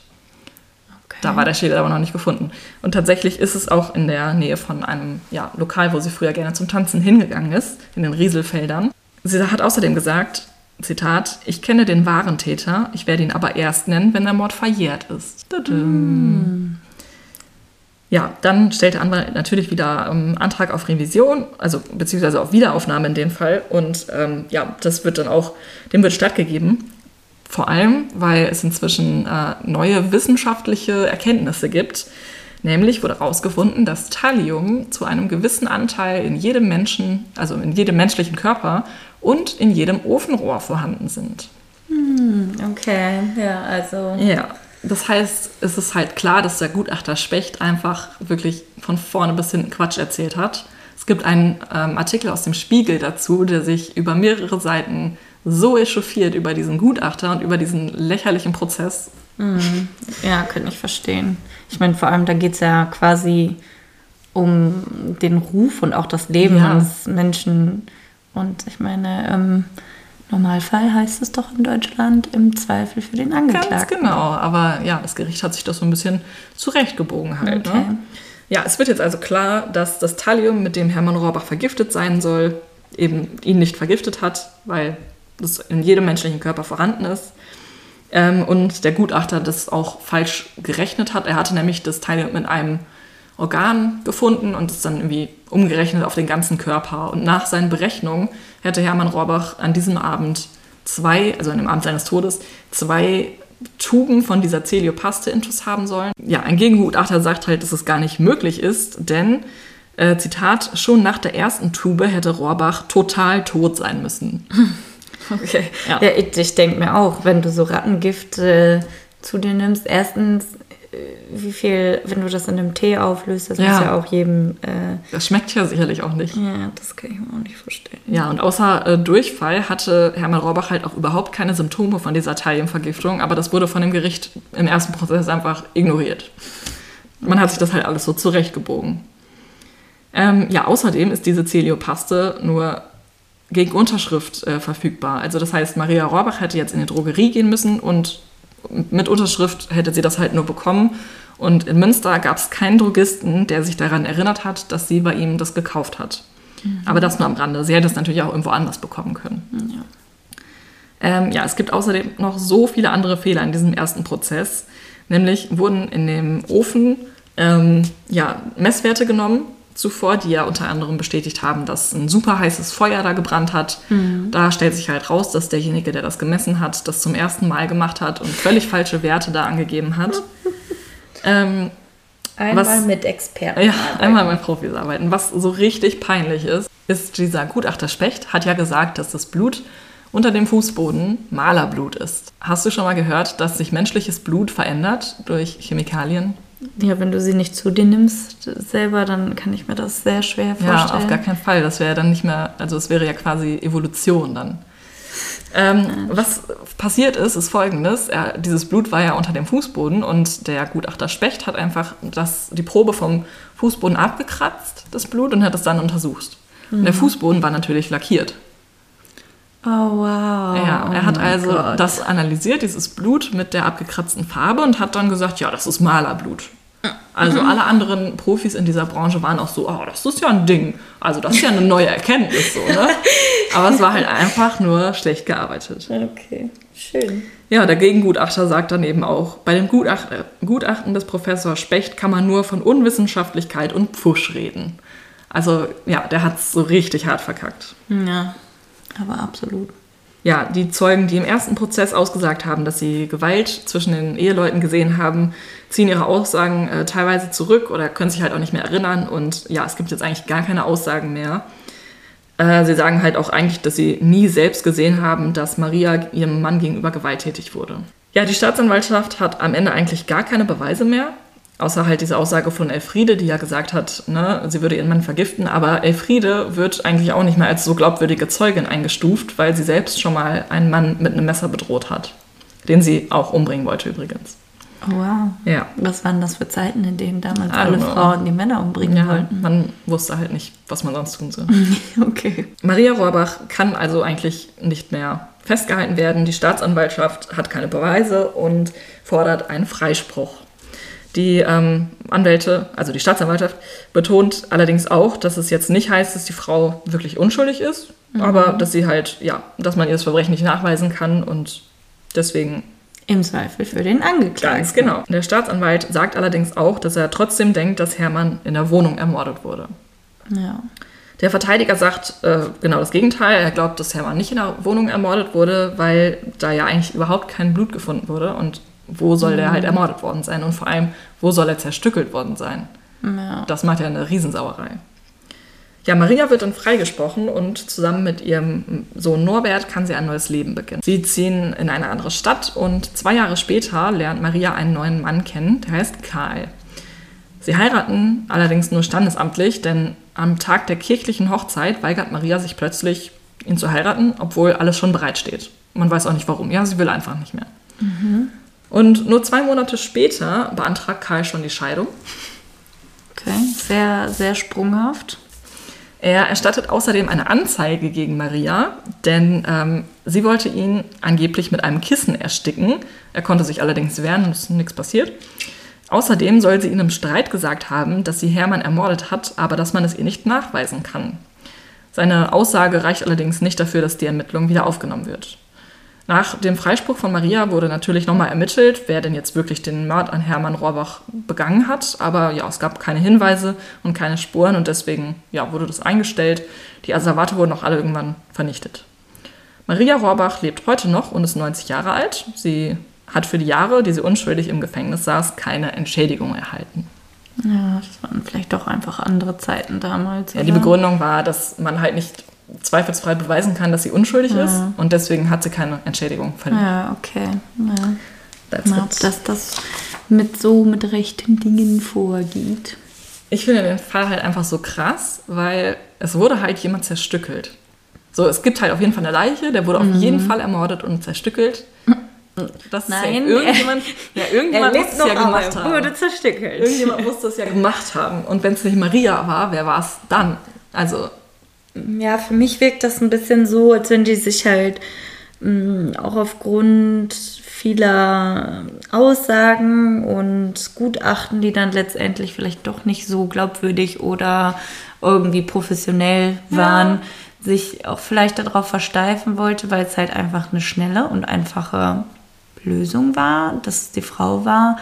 Da war der Schädel aber noch nicht gefunden. Und tatsächlich ist es auch in der Nähe von einem ja, Lokal, wo sie früher gerne zum Tanzen hingegangen ist, in den Rieselfeldern. Sie hat außerdem gesagt, Zitat, ich kenne den wahren Täter, ich werde ihn aber erst nennen, wenn der Mord verjährt ist. Tadam. Ja, dann stellt der Anwalt natürlich wieder ähm, Antrag auf Revision, also beziehungsweise auf Wiederaufnahme in dem Fall. Und ähm, ja, das wird dann auch, dem wird stattgegeben. Vor allem, weil es inzwischen äh, neue wissenschaftliche Erkenntnisse gibt. Nämlich wurde herausgefunden, dass Thallium zu einem gewissen Anteil in jedem Menschen, also in jedem menschlichen Körper und in jedem Ofenrohr vorhanden sind. Okay, ja, also. Ja, das heißt, es ist halt klar, dass der Gutachter Specht einfach wirklich von vorne bis hinten Quatsch erzählt hat. Es gibt einen ähm, Artikel aus dem Spiegel dazu, der sich über mehrere Seiten so echauffiert über diesen Gutachter und über diesen lächerlichen Prozess. Mhm. Ja, könnte ich verstehen. Ich meine, vor allem, da geht es ja quasi um den Ruf und auch das Leben Ja. eines Menschen. Und ich meine, im Normalfall heißt es doch in Deutschland im Zweifel für den Angeklagten. Ganz genau. Aber ja, das Gericht hat sich das so ein bisschen zurechtgebogen halt. Okay. Ne? Ja, es wird jetzt also klar, dass das Thallium, mit dem Hermann Rohrbach vergiftet sein soll, eben ihn nicht vergiftet hat, weil das in jedem menschlichen Körper vorhanden ist. Ähm, und der Gutachter das auch falsch gerechnet hat. Er hatte nämlich das Thallium in einem Organ gefunden und es dann irgendwie umgerechnet auf den ganzen Körper. Und nach seinen Berechnungen hätte Hermann Rohrbach an diesem Abend zwei, also an dem Abend seines Todes, zwei Tuben von dieser Celiopaste intus haben sollen. Ja, ein Gegengutachter sagt halt, dass es gar nicht möglich ist, denn, äh, Zitat, schon nach der ersten Tube hätte Rohrbach total tot sein müssen. Okay. Ja. Ja, ich, denke mir auch, wenn du so Rattengift äh, zu dir nimmst, erstens, äh, wie viel, wenn du das in einem Tee auflöst, das Ja. muss ja auch jedem. Äh, Das schmeckt ja sicherlich auch nicht. ja, das kann ich mir auch nicht verstehen. Ja, und außer äh, Durchfall hatte Hermann Rohrbach halt auch überhaupt keine Symptome von dieser Thalliumvergiftung, aber das wurde von dem Gericht im ersten Prozess einfach ignoriert. Man hat sich das halt alles so zurechtgebogen. Ähm, ja, außerdem ist diese Celiopaste nur gegen Unterschrift äh, verfügbar. Also das heißt, Maria Rohrbach hätte jetzt in die Drogerie gehen müssen und mit Unterschrift hätte sie das halt nur bekommen. Und in Münster gab es keinen Drogisten, der sich daran erinnert hat, dass sie bei ihm das gekauft hat. Aber das nur am Rande. Sie hätte es natürlich auch irgendwo anders bekommen können. Ähm, ja, es gibt außerdem noch so viele andere Fehler in diesem ersten Prozess. Nämlich wurden in dem Ofen ähm, ja, Messwerte genommen zuvor, die ja unter anderem bestätigt haben, dass ein super heißes Feuer da gebrannt hat. Da stellt sich halt raus, dass derjenige, der das gemessen hat, das zum ersten Mal gemacht hat und völlig falsche Werte da angegeben hat. ähm, Einmal Was- mit Experten. ja, arbeiten. einmal mit Profis arbeiten. Was so richtig peinlich ist, ist dieser Gutachter Specht hat ja gesagt, dass das Blut unter dem Fußboden Malerblut ist. Hast du schon mal gehört, dass sich menschliches Blut verändert durch Chemikalien? Ja, wenn du sie nicht zu dir nimmst selber, dann kann ich mir das sehr schwer Ja, vorstellen. auf gar keinen Fall. Das wäre dann nicht mehr, also es wäre ja quasi Evolution dann. Ähm, was passiert ist, ist folgendes. Er, dieses Blut war ja unter dem Fußboden und der Gutachter Specht hat einfach das, die Probe vom Fußboden abgekratzt, das Blut, und hat es dann untersucht. Und der Fußboden war natürlich lackiert. Oh, wow. ja, er Oh hat mein also Gott. das analysiert, dieses Blut mit der abgekratzten Farbe und hat dann gesagt, ja, das ist Malerblut. Also alle anderen Profis in dieser Branche waren auch so, oh, das ist ja ein Ding. Also das ist ja eine neue Erkenntnis so, ne? Aber es war halt einfach nur schlecht gearbeitet. Okay, schön. Ja, der Gegengutachter sagt dann eben auch, bei dem Gutacht, Gutachten des Professors Specht kann man nur von Unwissenschaftlichkeit und Pfusch reden. Also ja, der hat es so richtig hart verkackt. Ja, aber absolut. Ja, die Zeugen, die im ersten Prozess ausgesagt haben, dass sie Gewalt zwischen den Eheleuten gesehen haben, ziehen ihre Aussagen äh, teilweise zurück oder können sich halt auch nicht mehr erinnern. Und ja, es gibt jetzt eigentlich gar keine Aussagen mehr. Äh, sie sagen halt auch eigentlich, dass sie nie selbst gesehen haben, dass Maria ihrem Mann gegenüber gewalttätig wurde. Ja, die Staatsanwaltschaft hat am Ende eigentlich gar keine Beweise mehr. Außer halt diese Aussage von Elfriede, die ja gesagt hat, ne, sie würde ihren Mann vergiften. Aber Elfriede wird eigentlich auch nicht mehr als so glaubwürdige Zeugin eingestuft, weil sie selbst schon mal einen Mann mit einem Messer bedroht hat. Den sie auch umbringen wollte übrigens. Oh, wow. Ja. Was waren das für Zeiten, in denen damals alle know. Frauen die Männer umbringen Ja, wollten? man wusste halt nicht, was man sonst tun soll. Okay. Maria Rohrbach kann also eigentlich nicht mehr festgehalten werden. Die Staatsanwaltschaft hat keine Beweise und fordert einen Freispruch. Die ähm, Anwälte, also die Staatsanwaltschaft, betont allerdings auch, dass es jetzt nicht heißt, dass die Frau wirklich unschuldig ist, aber dass sie halt, ja, dass man ihr das Verbrechen nicht nachweisen kann und deswegen Im Zweifel für den Angeklagten. Ganz genau. Der Staatsanwalt sagt allerdings auch, dass er trotzdem denkt, dass Hermann in der Wohnung ermordet wurde. Ja. Der Verteidiger sagt äh, genau das Gegenteil. Er glaubt, dass Hermann nicht in der Wohnung ermordet wurde, weil da ja eigentlich überhaupt kein Blut gefunden wurde. Und wo soll der halt ermordet worden sein? Und vor allem, wo soll er zerstückelt worden sein? ja. Das macht ja eine Riesensauerei. Ja, Maria wird dann freigesprochen und zusammen mit ihrem Sohn Norbert kann sie ein neues Leben beginnen. Sie ziehen in eine andere Stadt und zwei Jahre später lernt Maria einen neuen Mann kennen, der heißt Karl. Sie heiraten allerdings nur standesamtlich, denn am Tag der kirchlichen Hochzeit weigert Maria sich plötzlich, ihn zu heiraten, obwohl alles schon bereitsteht. Man weiß auch nicht warum. Ja, sie will einfach nicht mehr. Und nur zwei Monate später beantragt Karl schon die Scheidung. Okay, sehr, sehr sprunghaft. Er erstattet außerdem eine Anzeige gegen Maria, denn ähm, sie wollte ihn angeblich mit einem Kissen ersticken. Er konnte sich allerdings wehren und es ist nichts passiert. Außerdem soll sie ihn im Streit gesagt haben, dass sie Hermann ermordet hat, aber dass man es ihr nicht nachweisen kann. Seine Aussage reicht allerdings nicht dafür, dass die Ermittlung wieder aufgenommen wird. Nach dem Freispruch von Maria wurde natürlich nochmal ermittelt, wer denn jetzt wirklich den Mord an Hermann Rohrbach begangen hat. Aber ja, es gab keine Hinweise und keine Spuren und deswegen ja, wurde das eingestellt. Die Asservate wurden auch alle irgendwann vernichtet. Maria Rohrbach lebt heute noch und ist 90 Jahre alt. Sie hat für die Jahre, die sie unschuldig im Gefängnis saß, keine Entschädigung erhalten. Ja, das waren vielleicht doch einfach andere Zeiten damals. Ja, die oder? Begründung war, dass man halt nicht zweifelsfrei beweisen kann, dass sie unschuldig ist und deswegen hat sie keine Entschädigung verdient. Ja, okay. Ja. That's it. ob das das mit so mit rechten Dingen vorgeht. Ich finde den Fall halt einfach so krass, weil es wurde halt jemand zerstückelt. So, es gibt halt auf jeden Fall eine Leiche, der wurde auf jeden Fall ermordet und zerstückelt. Das ist Nein, ja irgendjemand, ja, irgendjemand muss es ja gemacht haben. wurde zerstückelt. Irgendjemand muss das ja gemacht haben. Und wenn es nicht Maria war, wer war es dann? Also, Ja, für mich wirkt das ein bisschen so, als wenn die sich halt mh, auch aufgrund vieler Aussagen und Gutachten, die dann letztendlich vielleicht doch nicht so glaubwürdig oder irgendwie professionell waren, sich auch vielleicht darauf versteifen wollte, weil es halt einfach eine schnelle und einfache Lösung war, dass es die Frau war.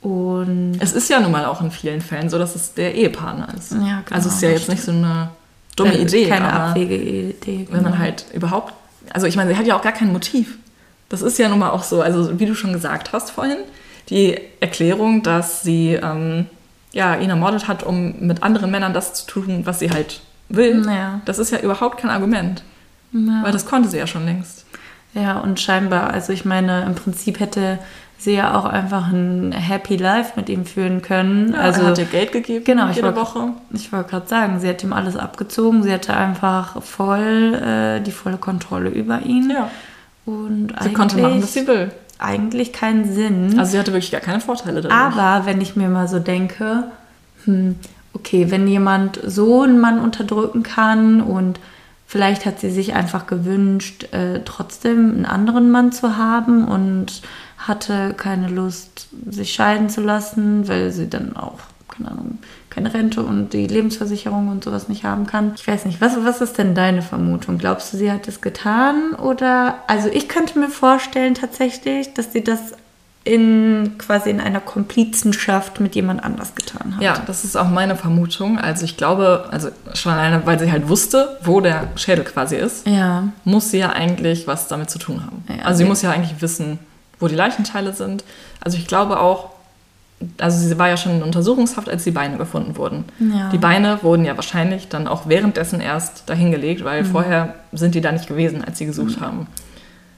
Und es ist ja nun mal auch in vielen Fällen so, dass es der Ehepartner ist. Ja, genau, also, es ist ja das jetzt nicht so eine dumme Äh, Idee. keine aber abwegige Idee. wenn man genau. halt überhaupt, also ich meine, sie hat ja auch gar kein Motiv. Das ist ja nun mal auch so, also wie du schon gesagt hast vorhin, die Erklärung, dass sie ähm, ja, ihn ermordet hat, um mit anderen Männern das zu tun, was sie halt will, Ja. das ist ja überhaupt kein Argument. Weil das konnte sie ja schon längst. Ja, und scheinbar, also ich meine, im Prinzip hätte sie ja auch einfach ein Happy Life mit ihm führen können. Ja, also er hat ihr Geld gegeben genau, ich jede wollte- Woche. Ich wollte gerade sagen, sie hat ihm alles abgezogen, sie hatte einfach voll äh, die volle Kontrolle über ihn. Ja. Und Sie konnte machen, was sie will. Eigentlich keinen Sinn. Also sie hatte wirklich gar keine Vorteile dadurch. Aber wenn ich mir mal so denke, hm, okay, wenn jemand so einen Mann unterdrücken kann und vielleicht hat sie sich einfach gewünscht, äh, trotzdem einen anderen Mann zu haben und hatte keine Lust, sich scheiden zu lassen, weil sie dann auch, keine Ahnung, keine Rente und die Lebensversicherung und sowas nicht haben kann. Ich weiß nicht, was, was ist denn deine Vermutung? Glaubst du, sie hat es getan? Oder, also ich könnte mir vorstellen tatsächlich, dass sie das in quasi in einer Komplizenschaft mit jemand anders getan hat. Ja, das ist auch meine Vermutung. Also ich glaube, also schon alleine, weil sie halt wusste, wo der Schädel quasi ist, Ja. muss sie ja eigentlich was damit zu tun haben. Ja, also sie sie- muss ja eigentlich wissen, wo die Leichenteile sind. Also ich glaube auch, also sie war ja schon in Untersuchungshaft, als die Beine gefunden wurden. Ja. Die Beine wurden ja wahrscheinlich dann auch währenddessen erst dahingelegt, Mhm. weil vorher sind die da nicht gewesen, als sie gesucht haben.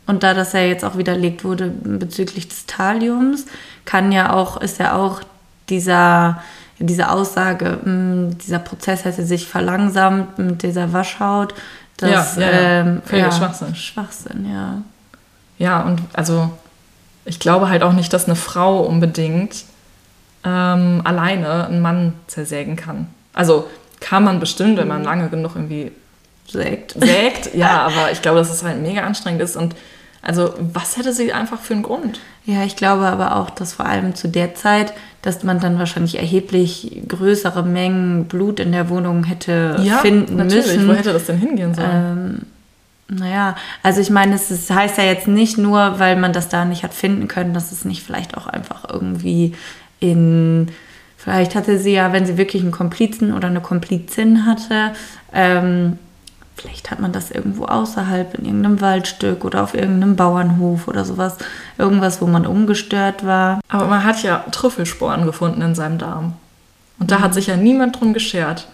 Und da das ja jetzt auch widerlegt wurde bezüglich des Thalliums, kann ja auch, ist ja auch dieser, diese Aussage, mh, dieser Prozess hätte sich verlangsamt mit dieser Waschhaut. Das, Ja, ja, ja. ähm, Völliger Schwachsinn. Schwachsinn, ja. Ja, und also ich glaube halt auch nicht, dass eine Frau unbedingt ähm, alleine einen Mann zersägen kann. Also kann man bestimmt, wenn man lange genug irgendwie Sägt. sägt, ja, aber ich glaube, dass es halt mega anstrengend ist und also was hätte sie einfach für einen Grund? Ja, ich glaube aber auch, dass vor allem zu der Zeit, dass man dann wahrscheinlich erheblich größere Mengen Blut in der Wohnung hätte finden natürlich. müssen. Wo hätte das denn hingehen sollen? Ähm, naja, also ich meine, es ist, heißt ja jetzt nicht nur, weil man das da nicht hat finden können, dass es nicht vielleicht auch einfach irgendwie in, vielleicht hatte sie ja, wenn sie wirklich einen Komplizen oder eine Komplizin hatte, ähm, vielleicht hat man das irgendwo außerhalb in irgendeinem Waldstück oder auf irgendeinem Bauernhof oder sowas, irgendwas, wo man ungestört war. aber man hat ja Trüffelsporen gefunden in seinem Darm. Und da hat sich ja niemand drum geschert.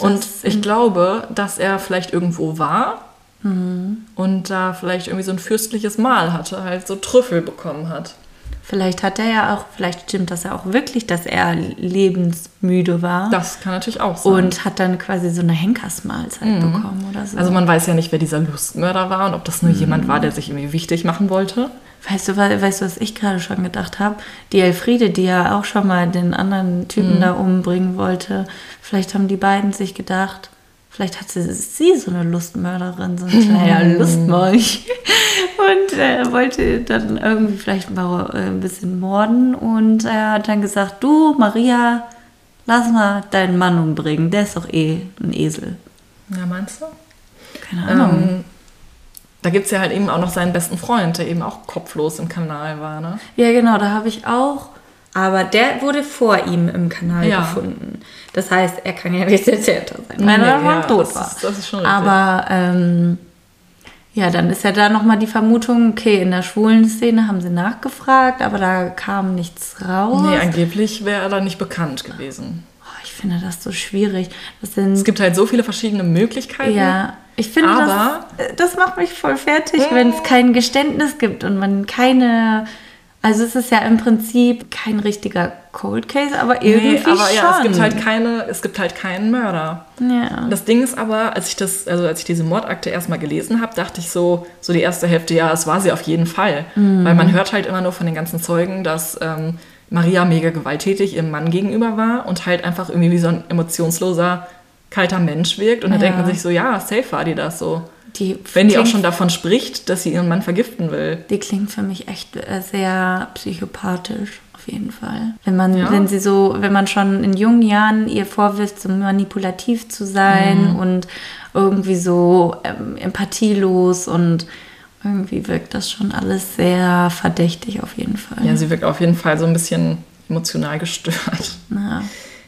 Und ich glaube, dass er vielleicht irgendwo war und da vielleicht irgendwie so ein fürstliches Mahl hatte, halt so Trüffel bekommen hat. Vielleicht hat er ja auch, vielleicht stimmt das ja auch wirklich, dass er lebensmüde war. Das kann natürlich auch sein. und hat dann quasi so eine Henkersmahlzeit bekommen oder so. also man weiß ja nicht, wer dieser Lustmörder war und ob das nur jemand war, der sich irgendwie wichtig machen wollte. Weißt du, weißt du, was ich gerade schon gedacht habe? Die Elfriede, die ja auch schon mal den anderen Typen da umbringen wollte, vielleicht haben die beiden sich gedacht, vielleicht hat sie, sie so eine Lustmörderin, so ein kleiner Lustmolch. Und äh, wollte dann irgendwie vielleicht mal äh, ein bisschen morden. Und er hat dann gesagt, du, Maria, lass mal deinen Mann umbringen. Der ist doch eh ein Esel. Ja, meinst du? Keine Ahnung. Ähm, da gibt es ja halt eben auch noch seinen besten Freund, der eben auch kopflos im Kanal war, ne? Ja, genau, da habe ich auch. Aber der wurde vor ihm im Kanal Ja. gefunden. Das heißt, er kann ja nicht der Täter sein, weil Nee, er ja, tot das war. ist- das ist schon richtig. Aber ähm, ja, dann ist ja da nochmal die Vermutung, okay, in der schwulen Szene haben sie nachgefragt, aber da kam nichts raus. Nee, angeblich wäre er da nicht bekannt gewesen. oh, ich finde das so schwierig. Das sind, Es gibt halt so viele verschiedene Möglichkeiten. ja, ich finde Aber- das, das macht mich voll fertig, wenn es kein Geständnis gibt und man keine, also es ist ja im Prinzip kein richtiger Cold Case, aber irgendwie Nee, aber schon. ja, es gibt halt keine, es gibt halt keinen Mörder. ja. Das Ding ist aber, als ich das, also als ich diese Mordakte erstmal gelesen habe, dachte ich so, so die erste Hälfte, ja, es war sie auf jeden Fall. Mhm. Weil man hört halt immer nur von den ganzen Zeugen, dass ähm, Maria mega gewalttätig ihrem Mann gegenüber war und halt einfach irgendwie wie so ein emotionsloser, kalter Mensch wirkt. Und dann Ja. denkt man sich so, ja, safe war die das so. Die Wenn die auch schon davon spricht, dass sie ihren Mann vergiften will. Die klingt für mich echt äh, sehr psychopathisch, auf jeden Fall. Wenn man, Ja. wenn sie so, wenn man schon in jungen Jahren ihr vorwirft, so manipulativ zu sein Mhm. und irgendwie so ähm, empathielos und irgendwie wirkt das schon alles sehr verdächtig auf jeden Fall. Ja, sie wirkt auf jeden Fall so ein bisschen emotional gestört. Na,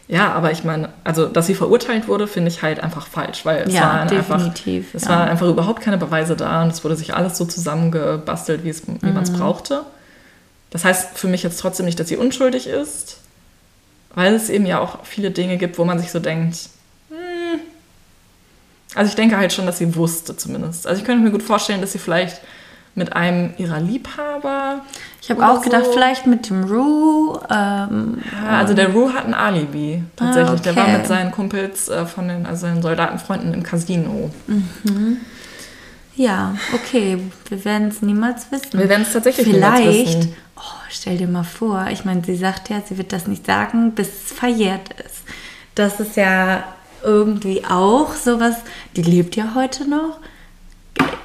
Ja, aber ich meine, also dass sie verurteilt wurde, finde ich halt einfach falsch, weil es Ja, waren definitiv, einfach, es ja. waren einfach überhaupt keine Beweise da und es wurde sich alles so zusammengebastelt, wie, es, wie man es Mhm. brauchte. Das heißt für mich jetzt trotzdem nicht, dass sie unschuldig ist, weil es eben ja auch viele Dinge gibt, wo man sich so denkt, hm, also ich denke halt schon, dass sie wusste zumindest. Also ich könnte mir gut vorstellen, dass sie vielleicht mit einem ihrer Liebhaber. ich habe auch gedacht, so- vielleicht mit dem Rue. Ähm, Ja, also der Rue hat ein Alibi tatsächlich. Der war okay. mit seinen Kumpels äh, von den, also seinen Soldatenfreunden im Casino. ja, okay, wir werden es niemals wissen. Wir werden es tatsächlich niemals Vielleicht, wissen. oh, stell dir mal vor, ich meine, sie sagt ja, sie wird das nicht sagen, bis es verjährt ist. Das ist ja irgendwie auch sowas, die lebt ja heute noch.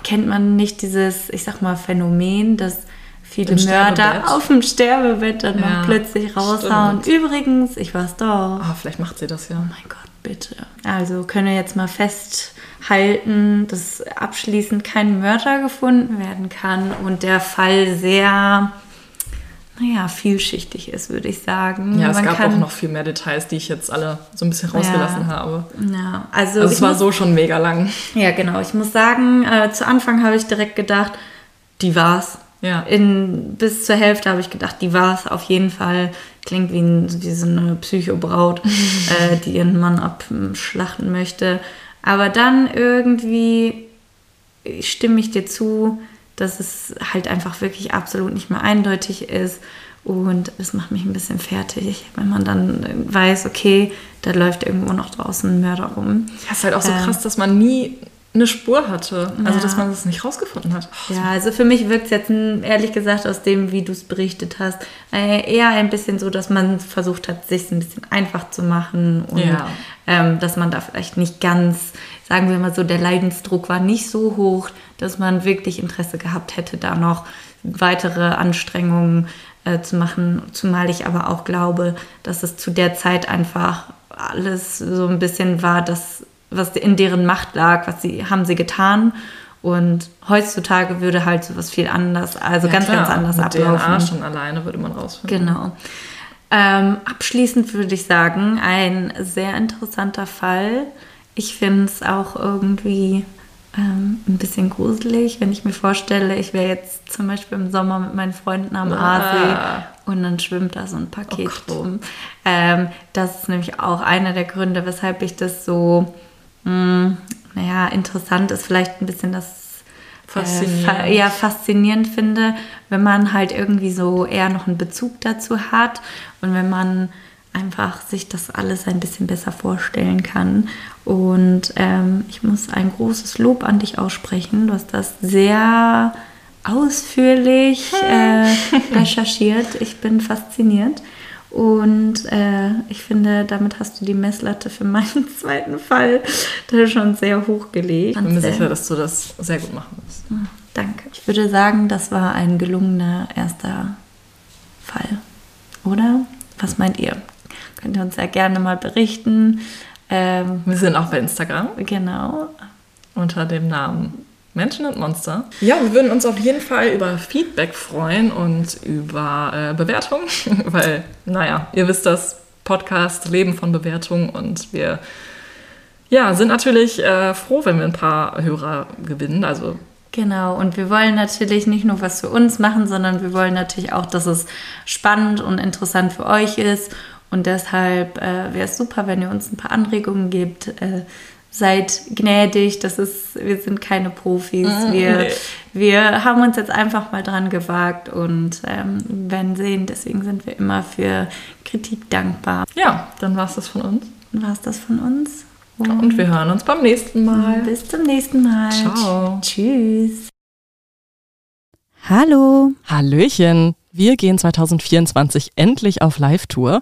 Kennt man nicht dieses, ich sag mal, Phänomen, dass viele Im Mörder auf dem Sterbebett dann Ja, plötzlich raushauen. stimmt. Übrigens, ich war's doch. Ah, vielleicht macht sie das ja. Oh mein Gott, bitte. Also können wir jetzt mal festhalten, dass abschließend kein Mörder gefunden werden kann und der Fall sehr, naja, vielschichtig ist, würde ich sagen. Ja, es Man gab kann- auch noch viel mehr Details, die ich jetzt alle so ein bisschen rausgelassen Ja. habe. Ja, also, Also es war muss, so schon mega lang. Ja, genau. Ich muss sagen, äh, zu Anfang habe ich direkt gedacht, die war's. Ja. In, bis zur Hälfte habe ich gedacht, die war's auf jeden Fall. Klingt wie, ein, wie so eine Psychobraut, äh, die ihren Mann abschlachten möchte. Aber dann irgendwie stimme ich dir zu, dass es halt einfach wirklich absolut nicht mehr eindeutig ist. Und es macht mich ein bisschen fertig, wenn man dann weiß, okay, da läuft irgendwo noch draußen ein Mörder rum. Ja, ist halt auch so Ähm. krass, dass man nie eine Spur hatte. Also, Ja. dass man das nicht rausgefunden hat. Oh, Ja, also für mich wirkt es jetzt ehrlich gesagt aus dem, wie du es berichtet hast, äh, eher ein bisschen so, dass man versucht hat, sich ein bisschen einfach zu machen und Ja. ähm, dass man da vielleicht nicht ganz, sagen wir mal so, der Leidensdruck war nicht so hoch, dass man wirklich Interesse gehabt hätte, da noch weitere Anstrengungen äh, zu machen. Zumal ich aber auch glaube, dass es zu der Zeit einfach alles so ein bisschen war, dass was in deren Macht lag, was sie haben sie getan. Und heutzutage würde halt sowas viel anders, also Ja, ganz, klar, ganz anders mit ablaufen. DNA schon alleine würde man rausfinden. Genau. Ähm, abschließend würde ich sagen, ein sehr interessanter Fall. Ich finde es auch irgendwie ähm, ein bisschen gruselig, wenn ich mir vorstelle, ich wäre jetzt zum Beispiel im Sommer mit meinen Freunden am Aasee Ah. und dann schwimmt da so ein Paket Oh rum. Ähm, das ist nämlich auch einer der Gründe, weshalb ich das so, mh, naja, interessant ist, vielleicht ein bisschen das Faszinierend. Äh, fa ja, faszinierend finde, wenn man halt irgendwie so eher noch einen Bezug dazu hat und wenn man einfach sich das alles ein bisschen besser vorstellen kann. Und ähm, ich muss ein großes Lob an dich aussprechen. Du hast das sehr ausführlich äh, recherchiert. Ich bin fasziniert. Und äh, ich finde, damit hast du die Messlatte für meinen zweiten Fall schon sehr hoch gelegt. Ich bin mir sicher, dass du das sehr gut machen wirst. Ah, danke. Ich würde sagen, das war ein gelungener erster Fall. Oder? Was meint ihr? Könnt ihr uns ja gerne mal berichten. Ähm, Wir sind auch bei Instagram. Genau. Unter dem Namen Menschen und Monster. Ja, wir würden uns auf jeden Fall über Feedback freuen und über äh, Bewertungen, weil, naja, ihr wisst das, Podcast leben von Bewertungen und wir ja, sind natürlich äh, froh, wenn wir ein paar Hörer gewinnen. Also Genau, und wir wollen natürlich nicht nur was für uns machen, sondern wir wollen natürlich auch, dass es spannend und interessant für euch ist. Und deshalb äh, wäre es super, wenn ihr uns ein paar Anregungen gebt. Äh, seid gnädig, das ist, wir sind keine Profis. Mm, wir, nee. wir haben uns jetzt einfach mal dran gewagt und ähm, werden sehen. Deswegen sind wir immer für Kritik dankbar. Ja, dann war es das von uns. Dann war es das von uns. Und, und wir hören uns beim nächsten Mal. Bis zum nächsten Mal. Ciao. Tschüss. Hallo. Hallöchen. Wir gehen 2024 endlich auf Live-Tour.